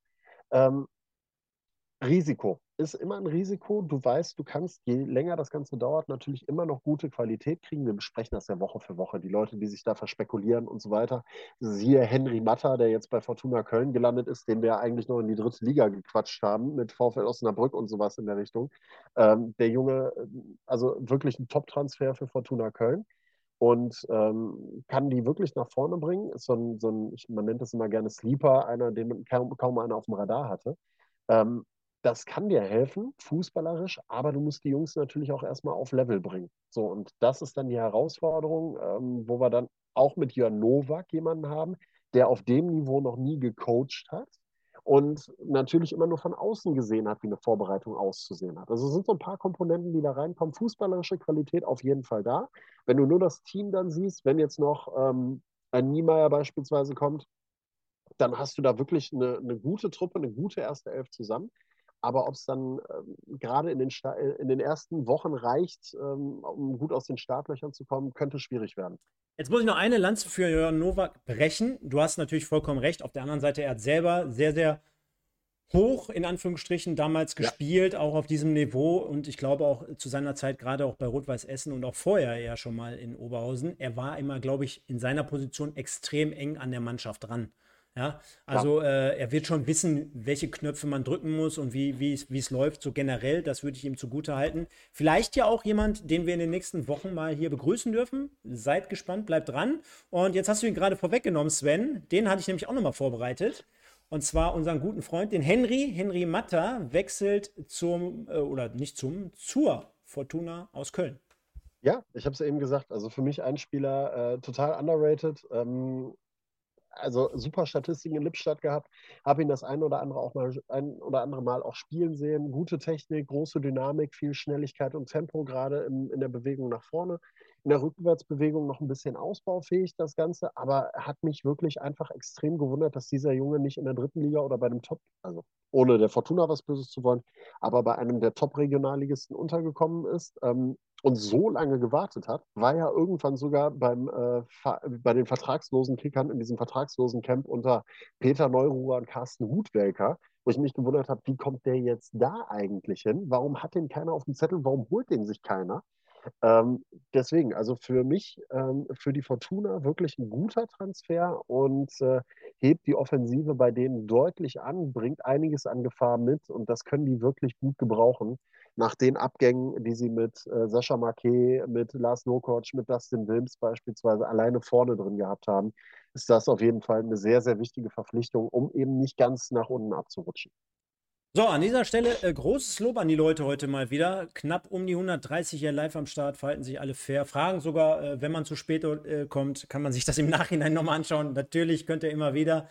Ähm, Risiko ist immer ein Risiko. Du weißt, du kannst, je länger das Ganze dauert, natürlich immer noch gute Qualität kriegen. Wir besprechen das ja Woche für Woche. Die Leute, die sich da verspekulieren und so weiter. Siehe Henry Matter, der jetzt bei Fortuna Köln gelandet ist, den wir eigentlich noch in die dritte Liga gequatscht haben, mit VfL Osnabrück und sowas in der Richtung. Ähm, der Junge, also wirklich ein Top-Transfer für Fortuna Köln und ähm, kann die wirklich nach vorne bringen. Ist so ein, so ein, man nennt das immer gerne Sleeper, einer, den kaum, kaum einer auf dem Radar hatte. Ähm, das kann dir helfen, fußballerisch, aber du musst die Jungs natürlich auch erstmal auf Level bringen. So, und das ist dann die Herausforderung, ähm, wo wir dann auch mit Jörn Nowak jemanden haben, der auf dem Niveau noch nie gecoacht hat und natürlich immer nur von außen gesehen hat, wie eine Vorbereitung auszusehen hat. Also es sind so ein paar Komponenten, die da reinkommen. Fußballerische Qualität auf jeden Fall da. Wenn du nur das Team dann siehst, wenn jetzt noch ähm, ein Niemeyer beispielsweise kommt, dann hast du da wirklich eine, eine gute Truppe, eine gute erste Elf zusammen. Aber ob es dann ähm, gerade in, den äh, in den ersten Wochen reicht, ähm, um gut aus den Startlöchern zu kommen, könnte schwierig werden. Jetzt muss ich noch eine Lanze für Jörn Nowak brechen. Du hast natürlich vollkommen recht. Auf der anderen Seite, er hat selber sehr, sehr hoch in Anführungsstrichen damals ja. gespielt, auch auf diesem Niveau und ich glaube auch zu seiner Zeit gerade auch bei Rot-Weiß Essen und auch vorher ja schon mal in Oberhausen. Er war immer, glaube ich, in seiner Position extrem eng an der Mannschaft dran. Ja, also ja. Äh, er wird schon wissen, welche Knöpfe man drücken muss und wie es läuft, so generell. Das würde ich ihm zugute halten. Vielleicht ja auch jemand, den wir in den nächsten Wochen mal hier begrüßen dürfen. Seid gespannt, bleibt dran. Und jetzt hast du ihn gerade vorweggenommen, Sven. Den hatte ich nämlich auch nochmal vorbereitet. Und zwar unseren guten Freund, den Henry. Henry Matta wechselt zum, äh, oder nicht zum, zur Fortuna aus Köln. Ja, ich habe es eben gesagt. Also für mich ein Spieler äh, total underrated. Ähm, also super Statistiken in Lippstadt gehabt, habe ihn das ein oder andere auch mal ein oder andere Mal auch spielen sehen. Gute Technik, große Dynamik, viel Schnelligkeit und Tempo, gerade in, in der Bewegung nach vorne. In der Rückwärtsbewegung noch ein bisschen ausbaufähig, das Ganze, aber hat mich wirklich einfach extrem gewundert, dass dieser Junge nicht in der dritten Liga oder bei dem Top, also ohne der Fortuna was Böses zu wollen, aber bei einem der Top-Regionalligisten untergekommen ist. Ähm, und so lange gewartet hat, war ja irgendwann sogar beim, äh, bei den vertragslosen Kickern in diesem vertragslosen Camp unter Peter Neururer und Carsten Hutwelker, wo ich mich gewundert habe, wie kommt der jetzt da eigentlich hin? Warum hat den keiner auf dem Zettel? Warum holt den sich keiner? Ähm, deswegen, also für mich, ähm, für die Fortuna wirklich ein guter Transfer und äh, hebt die Offensive bei denen deutlich an, bringt einiges an Gefahr mit und das können die wirklich gut gebrauchen. Nach den Abgängen, die sie mit äh, Sascha Marquet, mit Lars Nokoc, mit Dustin Wilms beispielsweise alleine vorne drin gehabt haben, ist das auf jeden Fall eine sehr, sehr wichtige Verpflichtung, um eben nicht ganz nach unten abzurutschen. So, an dieser Stelle äh, großes Lob an die Leute heute mal wieder. Knapp um die 130 hier live am Start, verhalten sich alle fair. Fragen sogar, äh, wenn man zu spät äh, kommt, kann man sich das im Nachhinein nochmal anschauen. Natürlich könnt ihr immer wieder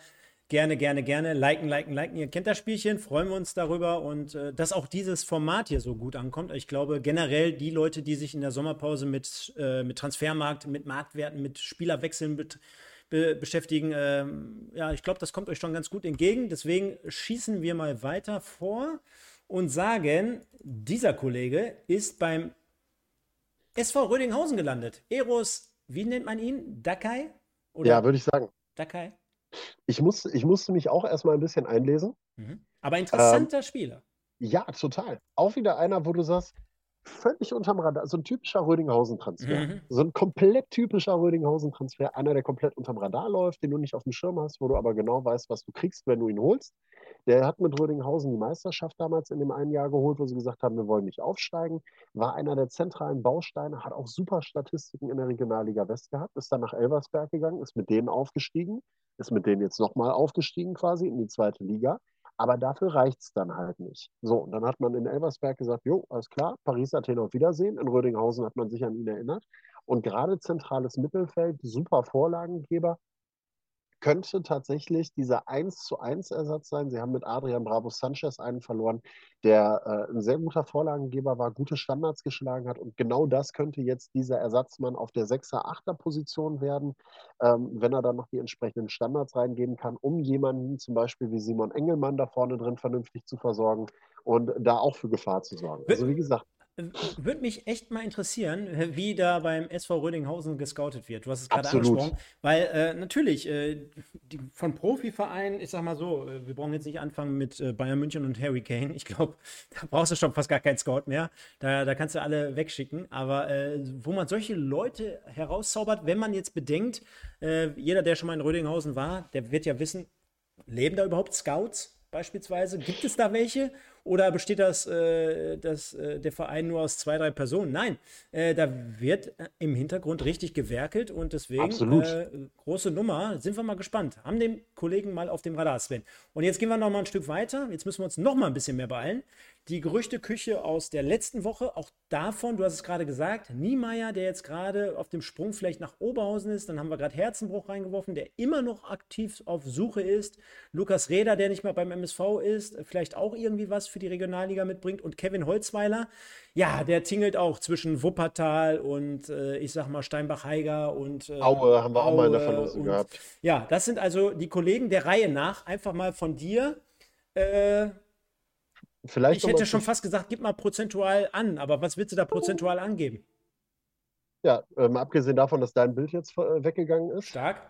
gerne, gerne, gerne liken, liken, liken. Ihr kennt das Spielchen, freuen wir uns darüber und äh, dass auch dieses Format hier so gut ankommt. Ich glaube generell die Leute, die sich in der Sommerpause mit, äh, mit Transfermarkt, mit Marktwerten, mit Spielerwechseln betrachten, be beschäftigen. Ähm, ja, ich glaube, das kommt euch schon ganz gut entgegen. Deswegen schießen wir mal weiter vor und sagen, dieser Kollege ist beim SV Rödinghausen gelandet. Eros, wie nennt man ihn? Dakai? Oder? Ja, würde ich sagen. Dakai? Ich, muss, ich musste mich auch erstmal ein bisschen einlesen. Mhm. Aber interessanter ähm, Spieler. Ja, total. Auch wieder einer, wo du sagst, völlig unterm Radar, so ein typischer Rödinghausen-Transfer. Mhm. So ein komplett typischer Rödinghausen-Transfer, einer, der komplett unterm Radar läuft, den du nicht auf dem Schirm hast, wo du aber genau weißt, was du kriegst, wenn du ihn holst. Der hat mit Rödinghausen die Meisterschaft damals in dem einen Jahr geholt, wo sie gesagt haben, wir wollen nicht aufsteigen. War einer der zentralen Bausteine, hat auch super Statistiken in der Regionalliga West gehabt, ist dann nach Elversberg gegangen, ist mit denen aufgestiegen, ist mit denen jetzt nochmal aufgestiegen quasi in die zweite Liga aber dafür reicht es dann halt nicht. So, und dann hat man in Elversberg gesagt, jo, alles klar, Paris, Athen auf Wiedersehen. In Rödinghausen hat man sich an ihn erinnert. Und gerade zentrales Mittelfeld, super Vorlagengeber, könnte tatsächlich dieser 1 zu 1 Ersatz sein. Sie haben mit Adrian Bravo Sanchez einen verloren, der äh, ein sehr guter Vorlagengeber war, gute Standards geschlagen hat. Und genau das könnte jetzt dieser Ersatzmann auf der 6er, 8er Position werden, ähm, wenn er dann noch die entsprechenden Standards reingeben kann, um jemanden zum Beispiel wie Simon Engelmann da vorne drin vernünftig zu versorgen und da auch für Gefahr zu sorgen. Also wie gesagt, würde mich echt mal interessieren, wie da beim SV Rödinghausen gescoutet wird. Du hast es gerade angesprochen. Weil äh, natürlich, äh, die, von Profivereinen, ich sag mal so, äh, wir brauchen jetzt nicht anfangen mit äh, Bayern München und Harry Kane. Ich glaube, da brauchst du schon fast gar keinen Scout mehr. Da, da kannst du alle wegschicken. Aber äh, wo man solche Leute herauszaubert, wenn man jetzt bedenkt, äh, jeder, der schon mal in Rödinghausen war, der wird ja wissen, leben da überhaupt Scouts beispielsweise? Gibt es da welche? Oder besteht das, äh, das, äh, der Verein nur aus zwei, drei Personen? Nein, äh, da wird äh, im Hintergrund richtig gewerkelt und deswegen äh, große Nummer. Sind wir mal gespannt. Haben den Kollegen mal auf dem Radar, Sven. Und jetzt gehen wir noch mal ein Stück weiter. Jetzt müssen wir uns noch mal ein bisschen mehr beeilen. Die Gerüchteküche aus der letzten Woche, auch davon, du hast es gerade gesagt, Niemeyer, der jetzt gerade auf dem Sprung vielleicht nach Oberhausen ist, dann haben wir gerade Herzenbruch reingeworfen, der immer noch aktiv auf Suche ist, Lukas Reder, der nicht mehr beim MSV ist, vielleicht auch irgendwie was für die Regionalliga mitbringt und Kevin Holzweiler, ja, der tingelt auch zwischen Wuppertal und äh, ich sag mal Steinbach-Heiger und äh, Aue haben wir Aue auch mal in der Verlosung gehabt. Ja, das sind also die Kollegen der Reihe nach, einfach mal von dir. Äh, Vielleicht ich hätte schon fast gesagt, gib mal prozentual an, aber was willst du da prozentual angeben? Ja, ähm, abgesehen davon, dass dein Bild jetzt äh, weggegangen ist. Stark.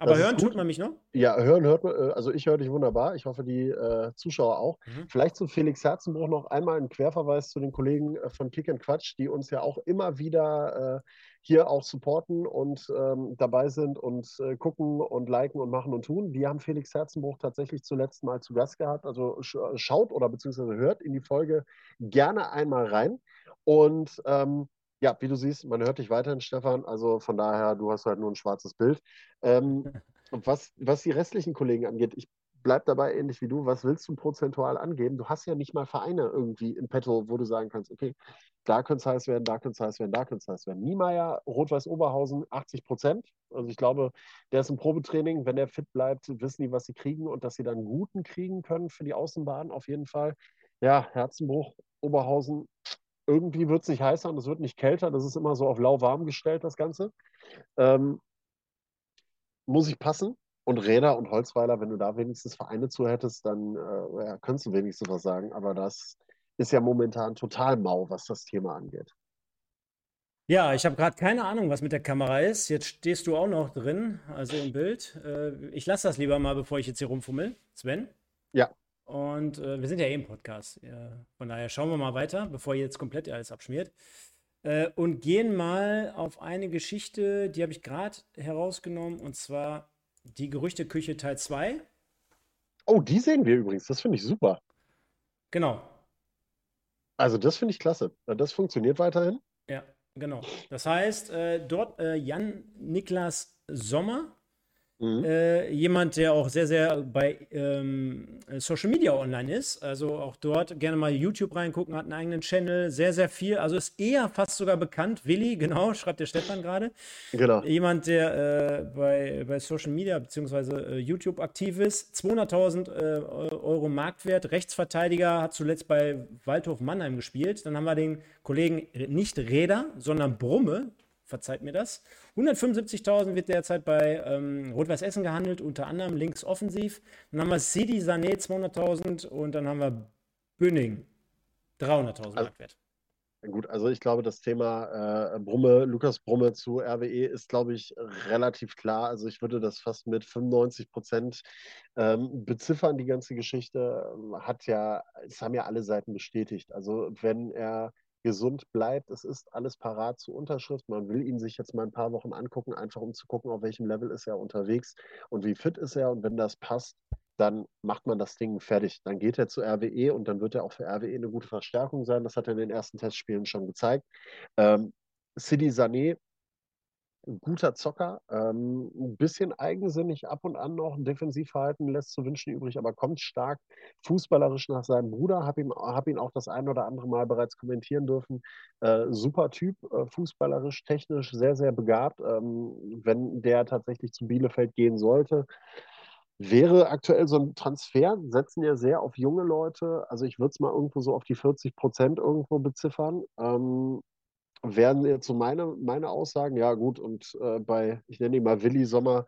Aber hören tut man mich noch? Ja, hören hört man. Äh, also ich höre dich wunderbar. Ich hoffe, die äh, Zuschauer auch. Mhm. Vielleicht zu Felix Herzenbruch noch einmal ein Querverweis zu den Kollegen äh, von Kick and Quatsch, die uns ja auch immer wieder äh, hier auch supporten und ähm, dabei sind und äh, gucken und liken und machen und tun. Die haben Felix Herzenbruch tatsächlich zuletzt mal zu Gast gehabt. Also sch schaut oder beziehungsweise hört in die Folge gerne einmal rein. Und ähm, ja, wie du siehst, man hört dich weiterhin, Stefan. Also von daher, du hast halt nur ein schwarzes Bild. Ähm, was, was die restlichen Kollegen angeht, ich bleibe dabei ähnlich wie du. Was willst du prozentual angeben? Du hast ja nicht mal Vereine irgendwie in petto, wo du sagen kannst, okay, da könnte es heiß werden, da könnte es heiß werden, da könnte es heiß werden. Niemeyer, Rot-Weiß-Oberhausen, 80 Prozent. Also ich glaube, der ist im Probetraining. Wenn der fit bleibt, wissen die, was sie kriegen und dass sie dann guten kriegen können für die Außenbahn auf jeden Fall. Ja, Herzenbruch, Oberhausen, irgendwie wird es nicht heißer und es wird nicht kälter. Das ist immer so auf lauwarm gestellt, das Ganze. Ähm, muss ich passen. Und Räder und Holzweiler, wenn du da wenigstens Vereine zu hättest, dann äh, ja, könntest du wenigstens was sagen. Aber das ist ja momentan total mau, was das Thema angeht. Ja, ich habe gerade keine Ahnung, was mit der Kamera ist. Jetzt stehst du auch noch drin, also im Bild. Äh, ich lasse das lieber mal, bevor ich jetzt hier rumfummel. Sven? Ja. Und äh, wir sind ja eh im Podcast. Ja, von daher schauen wir mal weiter, bevor ihr jetzt komplett alles abschmiert. Äh, und gehen mal auf eine Geschichte, die habe ich gerade herausgenommen, und zwar die Gerüchteküche Teil 2. Oh, die sehen wir übrigens. Das finde ich super. Genau. Also, das finde ich klasse. Das funktioniert weiterhin. Ja, genau. Das heißt, äh, dort äh, Jan Niklas Sommer Mhm. Äh, jemand, der auch sehr, sehr bei ähm, Social Media online ist. Also auch dort gerne mal YouTube reingucken, hat einen eigenen Channel, sehr, sehr viel. Also ist eher fast sogar bekannt. Willi, genau, schreibt der Stefan gerade. Genau. Jemand, der äh, bei, bei Social Media bzw. Äh, YouTube aktiv ist. 200.000 äh, Euro Marktwert, Rechtsverteidiger, hat zuletzt bei Waldhof Mannheim gespielt. Dann haben wir den Kollegen nicht Räder, sondern Brumme, verzeiht mir das. 175.000 wird derzeit bei ähm, Rot-Weiß Essen gehandelt, unter anderem links offensiv. Dann haben wir Sidi Sané 200.000 und dann haben wir Bünning 300.000 also, Marktwert. Gut, also ich glaube, das Thema äh, Brumme, Lukas Brumme zu RWE ist, glaube ich, relativ klar. Also ich würde das fast mit 95 Prozent ähm, beziffern, die ganze Geschichte. Hat ja, es haben ja alle Seiten bestätigt. Also wenn er gesund bleibt. Es ist alles parat zur Unterschrift. Man will ihn sich jetzt mal ein paar Wochen angucken, einfach um zu gucken, auf welchem Level ist er unterwegs und wie fit ist er. Und wenn das passt, dann macht man das Ding fertig. Dann geht er zu RWE und dann wird er auch für RWE eine gute Verstärkung sein. Das hat er in den ersten Testspielen schon gezeigt. Ähm, Sidi Sané guter Zocker, ähm, ein bisschen eigensinnig ab und an noch, ein Defensivverhalten lässt zu wünschen übrig, aber kommt stark fußballerisch nach seinem Bruder, habe ihn, hab ihn auch das ein oder andere Mal bereits kommentieren dürfen. Äh, super Typ, äh, fußballerisch, technisch sehr, sehr begabt. Ähm, wenn der tatsächlich zu Bielefeld gehen sollte, wäre aktuell so ein Transfer, setzen ja sehr auf junge Leute. Also ich würde es mal irgendwo so auf die 40 Prozent irgendwo beziffern. Ähm, jetzt so meine, meine Aussagen, ja gut, und äh, bei, ich nenne ihn mal Willi Sommer,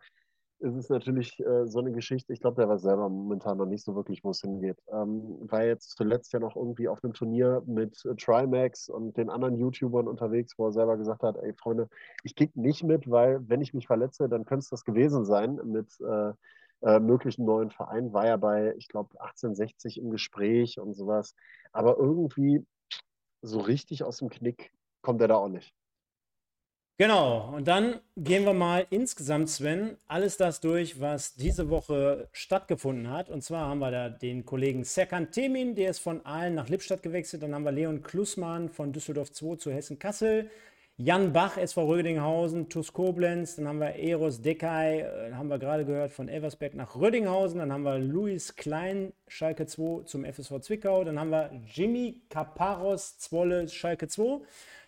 ist es natürlich äh, so eine Geschichte, ich glaube, der weiß selber momentan noch nicht so wirklich, wo es hingeht. Ähm, war jetzt zuletzt ja noch irgendwie auf einem Turnier mit äh, Trimax und den anderen YouTubern unterwegs, wo er selber gesagt hat, ey Freunde, ich kick nicht mit, weil wenn ich mich verletze, dann könnte es das gewesen sein mit äh, äh, möglichen neuen Verein. War ja bei, ich glaube, 1860 im Gespräch und sowas. Aber irgendwie so richtig aus dem Knick kommt er da auch nicht. Genau, und dann gehen wir mal insgesamt, Sven, alles das durch, was diese Woche stattgefunden hat. Und zwar haben wir da den Kollegen Serkan Temin, der ist von Aalen nach Lippstadt gewechselt. Dann haben wir Leon Klussmann von Düsseldorf 2 zu Hessen-Kassel. Jan Bach, SV Rödinghausen, TuS Koblenz. Dann haben wir Eros Deckay, äh, haben wir gerade gehört, von Elversberg nach Rödinghausen. Dann haben wir Luis Klein, Schalke 2 zum FSV Zwickau. Dann haben wir Jimmy Kaparos, Zwolle, Schalke 2.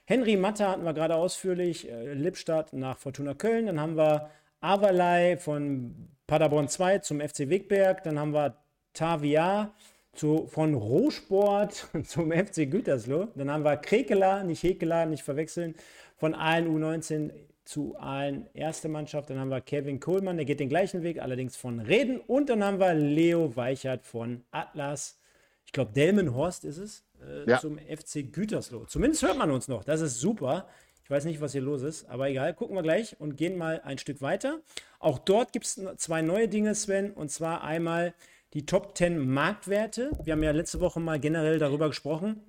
Henry Matta hatten wir gerade ausführlich, äh, Lippstadt nach Fortuna Köln. Dann haben wir Avalai von Paderborn 2 zum FC Wegberg. Dann haben wir Tavia zu, von Rohsport zum FC Gütersloh. Dann haben wir Krekeler, nicht Hekeler, nicht verwechseln, von Aalen U19 zu Aalen erste Mannschaft. Dann haben wir Kevin Kohlmann, der geht den gleichen Weg, allerdings von Reden. Und dann haben wir Leo Weichert von Atlas. Ich glaube, Delmenhorst ist es äh, ja. zum FC Gütersloh. Zumindest hört man uns noch. Das ist super. Ich weiß nicht, was hier los ist, aber egal. Gucken wir gleich und gehen mal ein Stück weiter. Auch dort gibt es zwei neue Dinge, Sven. Und zwar einmal die Top 10 Marktwerte. Wir haben ja letzte Woche mal generell darüber gesprochen,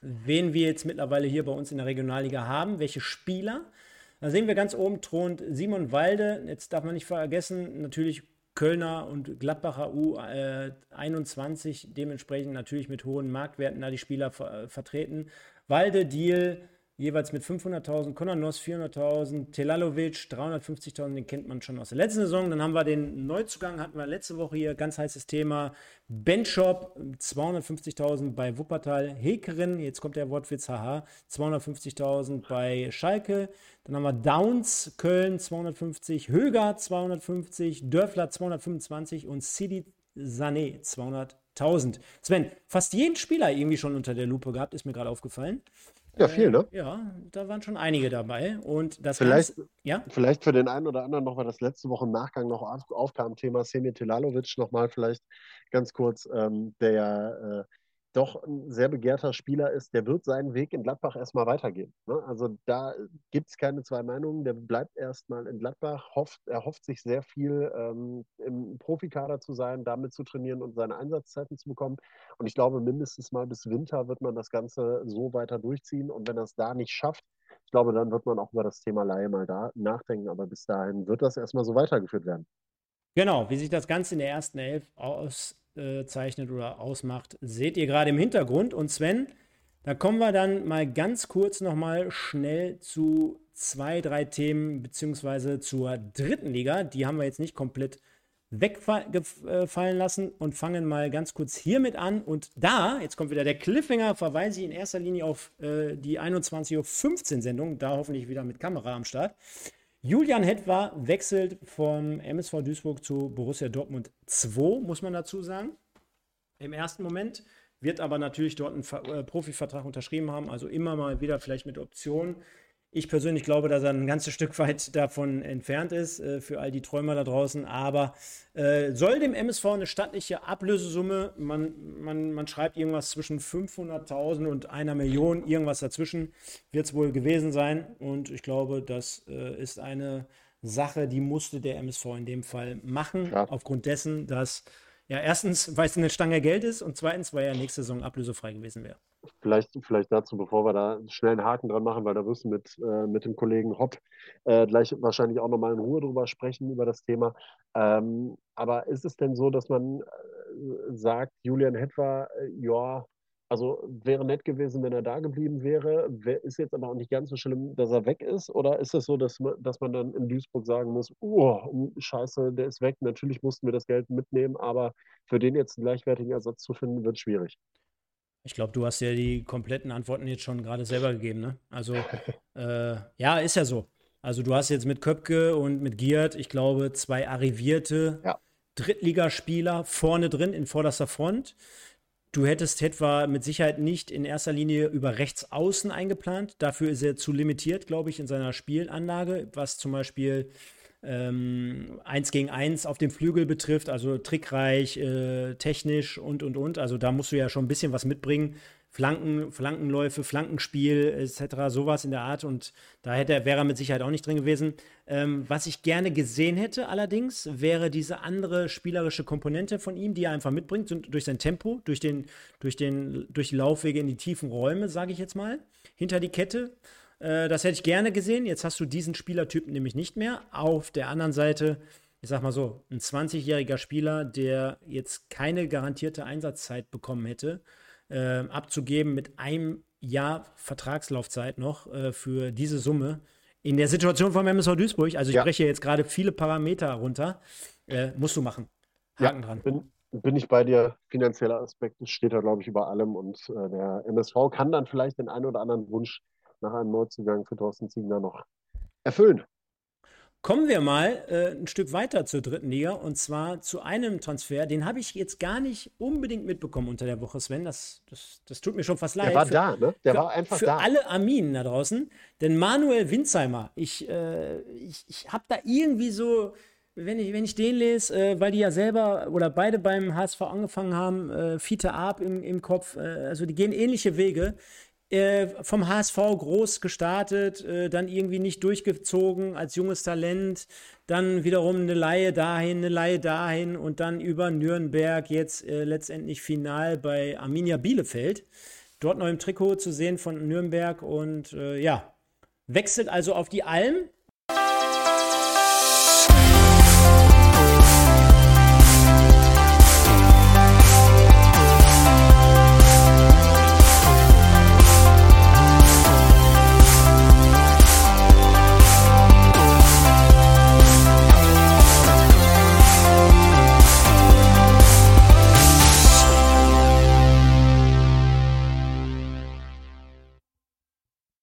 wen wir jetzt mittlerweile hier bei uns in der Regionalliga haben, welche Spieler. Da sehen wir ganz oben thront Simon Walde. Jetzt darf man nicht vergessen, natürlich Kölner und Gladbacher U21 äh, dementsprechend natürlich mit hohen Marktwerten da die Spieler ver äh, vertreten. Walde, Deal jeweils mit 500.000, Konanos 400.000, Telalovic 350.000, den kennt man schon aus der letzten Saison. Dann haben wir den Neuzugang, hatten wir letzte Woche hier, ganz heißes Thema, Benchop 250.000 bei Wuppertal, Hekerin, jetzt kommt der Wortwitz, haha, 250.000 bei Schalke. Dann haben wir Downs, Köln 250, Höger 250, Dörfler 225 und Sidi Sané 200.000. Sven, fast jeden Spieler irgendwie schon unter der Lupe gehabt, ist mir gerade aufgefallen. Ja, viel, ne? Äh, ja, da waren schon einige dabei. Und das vielleicht, Ganze, ja? vielleicht für den einen oder anderen noch, weil das letzte Woche im Nachgang noch aufkam, Thema Semir Telalovic nochmal vielleicht ganz kurz, ähm, der äh, doch ein sehr begehrter Spieler ist, der wird seinen Weg in Gladbach erstmal weitergehen. Ne? Also da gibt es keine zwei Meinungen. Der bleibt erstmal in Gladbach, hofft, er hofft sich sehr viel ähm, im Profikader zu sein, damit zu trainieren und seine Einsatzzeiten zu bekommen. Und ich glaube, mindestens mal bis Winter wird man das Ganze so weiter durchziehen. Und wenn er es da nicht schafft, ich glaube, dann wird man auch über das Thema Laie mal da nachdenken. Aber bis dahin wird das erstmal so weitergeführt werden. Genau, wie sich das Ganze in der ersten Elf aus, zeichnet oder ausmacht, seht ihr gerade im Hintergrund. Und Sven, da kommen wir dann mal ganz kurz nochmal schnell zu zwei, drei Themen, beziehungsweise zur dritten Liga. Die haben wir jetzt nicht komplett wegfallen lassen und fangen mal ganz kurz hiermit an. Und da, jetzt kommt wieder der Cliffhanger, verweise ich in erster Linie auf äh, die 21.15 Uhr Sendung, da hoffentlich wieder mit Kamera am Start. Julian Hetwa wechselt vom MSV Duisburg zu Borussia Dortmund 2, muss man dazu sagen. Im ersten Moment wird aber natürlich dort einen äh, Profivertrag unterschrieben haben, also immer mal wieder vielleicht mit Optionen. Ich persönlich glaube, dass er ein ganzes Stück weit davon entfernt ist, äh, für all die Träumer da draußen. Aber äh, soll dem MSV eine stattliche Ablösesumme, man, man, man schreibt irgendwas zwischen 500.000 und einer Million, irgendwas dazwischen, wird es wohl gewesen sein. Und ich glaube, das äh, ist eine Sache, die musste der MSV in dem Fall machen, ja. aufgrund dessen, dass ja, erstens, weil es eine Stange Geld ist und zweitens, weil er nächste Saison ablösefrei gewesen wäre. Vielleicht, vielleicht dazu, bevor wir da schnell einen Haken dran machen, weil da wirst du mit, äh, mit dem Kollegen Hopp äh, gleich wahrscheinlich auch nochmal in Ruhe drüber sprechen, über das Thema. Ähm, aber ist es denn so, dass man äh, sagt, Julian Hetwa, äh, ja, also wäre nett gewesen, wenn er da geblieben wäre. Ist jetzt aber auch nicht ganz so schlimm, dass er weg ist? Oder ist es so, dass man, dass man dann in Duisburg sagen muss, oh, scheiße, der ist weg. Natürlich mussten wir das Geld mitnehmen, aber für den jetzt einen gleichwertigen Ersatz zu finden, wird schwierig. Ich glaube, du hast ja die kompletten Antworten jetzt schon gerade selber gegeben, ne? Also, äh, ja, ist ja so. Also, du hast jetzt mit Köpke und mit Giert, ich glaube, zwei arrivierte ja. Drittligaspieler vorne drin in vorderster Front. Du hättest etwa mit Sicherheit nicht in erster Linie über rechts außen eingeplant. Dafür ist er zu limitiert, glaube ich, in seiner Spielanlage, was zum Beispiel ähm, 1 gegen 1 auf dem Flügel betrifft, also trickreich, äh, technisch und und und. Also da musst du ja schon ein bisschen was mitbringen. Flanken, Flankenläufe, Flankenspiel etc., sowas in der Art. Und da hätte, wäre er mit Sicherheit auch nicht drin gewesen. Ähm, was ich gerne gesehen hätte allerdings, wäre diese andere spielerische Komponente von ihm, die er einfach mitbringt, durch sein Tempo, durch, den, durch, den, durch die Laufwege in die tiefen Räume, sage ich jetzt mal, hinter die Kette. Äh, das hätte ich gerne gesehen. Jetzt hast du diesen Spielertypen nämlich nicht mehr. Auf der anderen Seite, ich sag mal so, ein 20-jähriger Spieler, der jetzt keine garantierte Einsatzzeit bekommen hätte, äh, abzugeben mit einem Jahr Vertragslaufzeit noch äh, für diese Summe. In der Situation von MSV Duisburg, also ich ja. breche jetzt gerade viele Parameter runter, äh, musst du machen. Haken ja, dran. Bin, bin ich bei dir. Finanzieller Aspekt steht da, glaube ich, über allem. Und äh, der MSV kann dann vielleicht den einen oder anderen Wunsch nach einem Neuzugang für Thorsten Ziegner noch erfüllen. Kommen wir mal äh, ein Stück weiter zur dritten Liga und zwar zu einem Transfer, den habe ich jetzt gar nicht unbedingt mitbekommen unter der Woche, Sven. Das, das, das tut mir schon fast leid. Der war für, da, ne? Der für, war einfach für da. Für alle Arminen da draußen. Denn Manuel Winzheimer, ich, äh, ich, ich habe da irgendwie so, wenn ich, wenn ich den lese, äh, weil die ja selber oder beide beim HSV angefangen haben, äh, Fiete Arp im, im Kopf, äh, also die gehen ähnliche Wege. Äh, vom HSV groß gestartet, äh, dann irgendwie nicht durchgezogen als junges Talent, dann wiederum eine Laie dahin, eine Laie dahin und dann über Nürnberg jetzt äh, letztendlich final bei Arminia Bielefeld. Dort noch im Trikot zu sehen von Nürnberg und äh, ja, wechselt also auf die Alm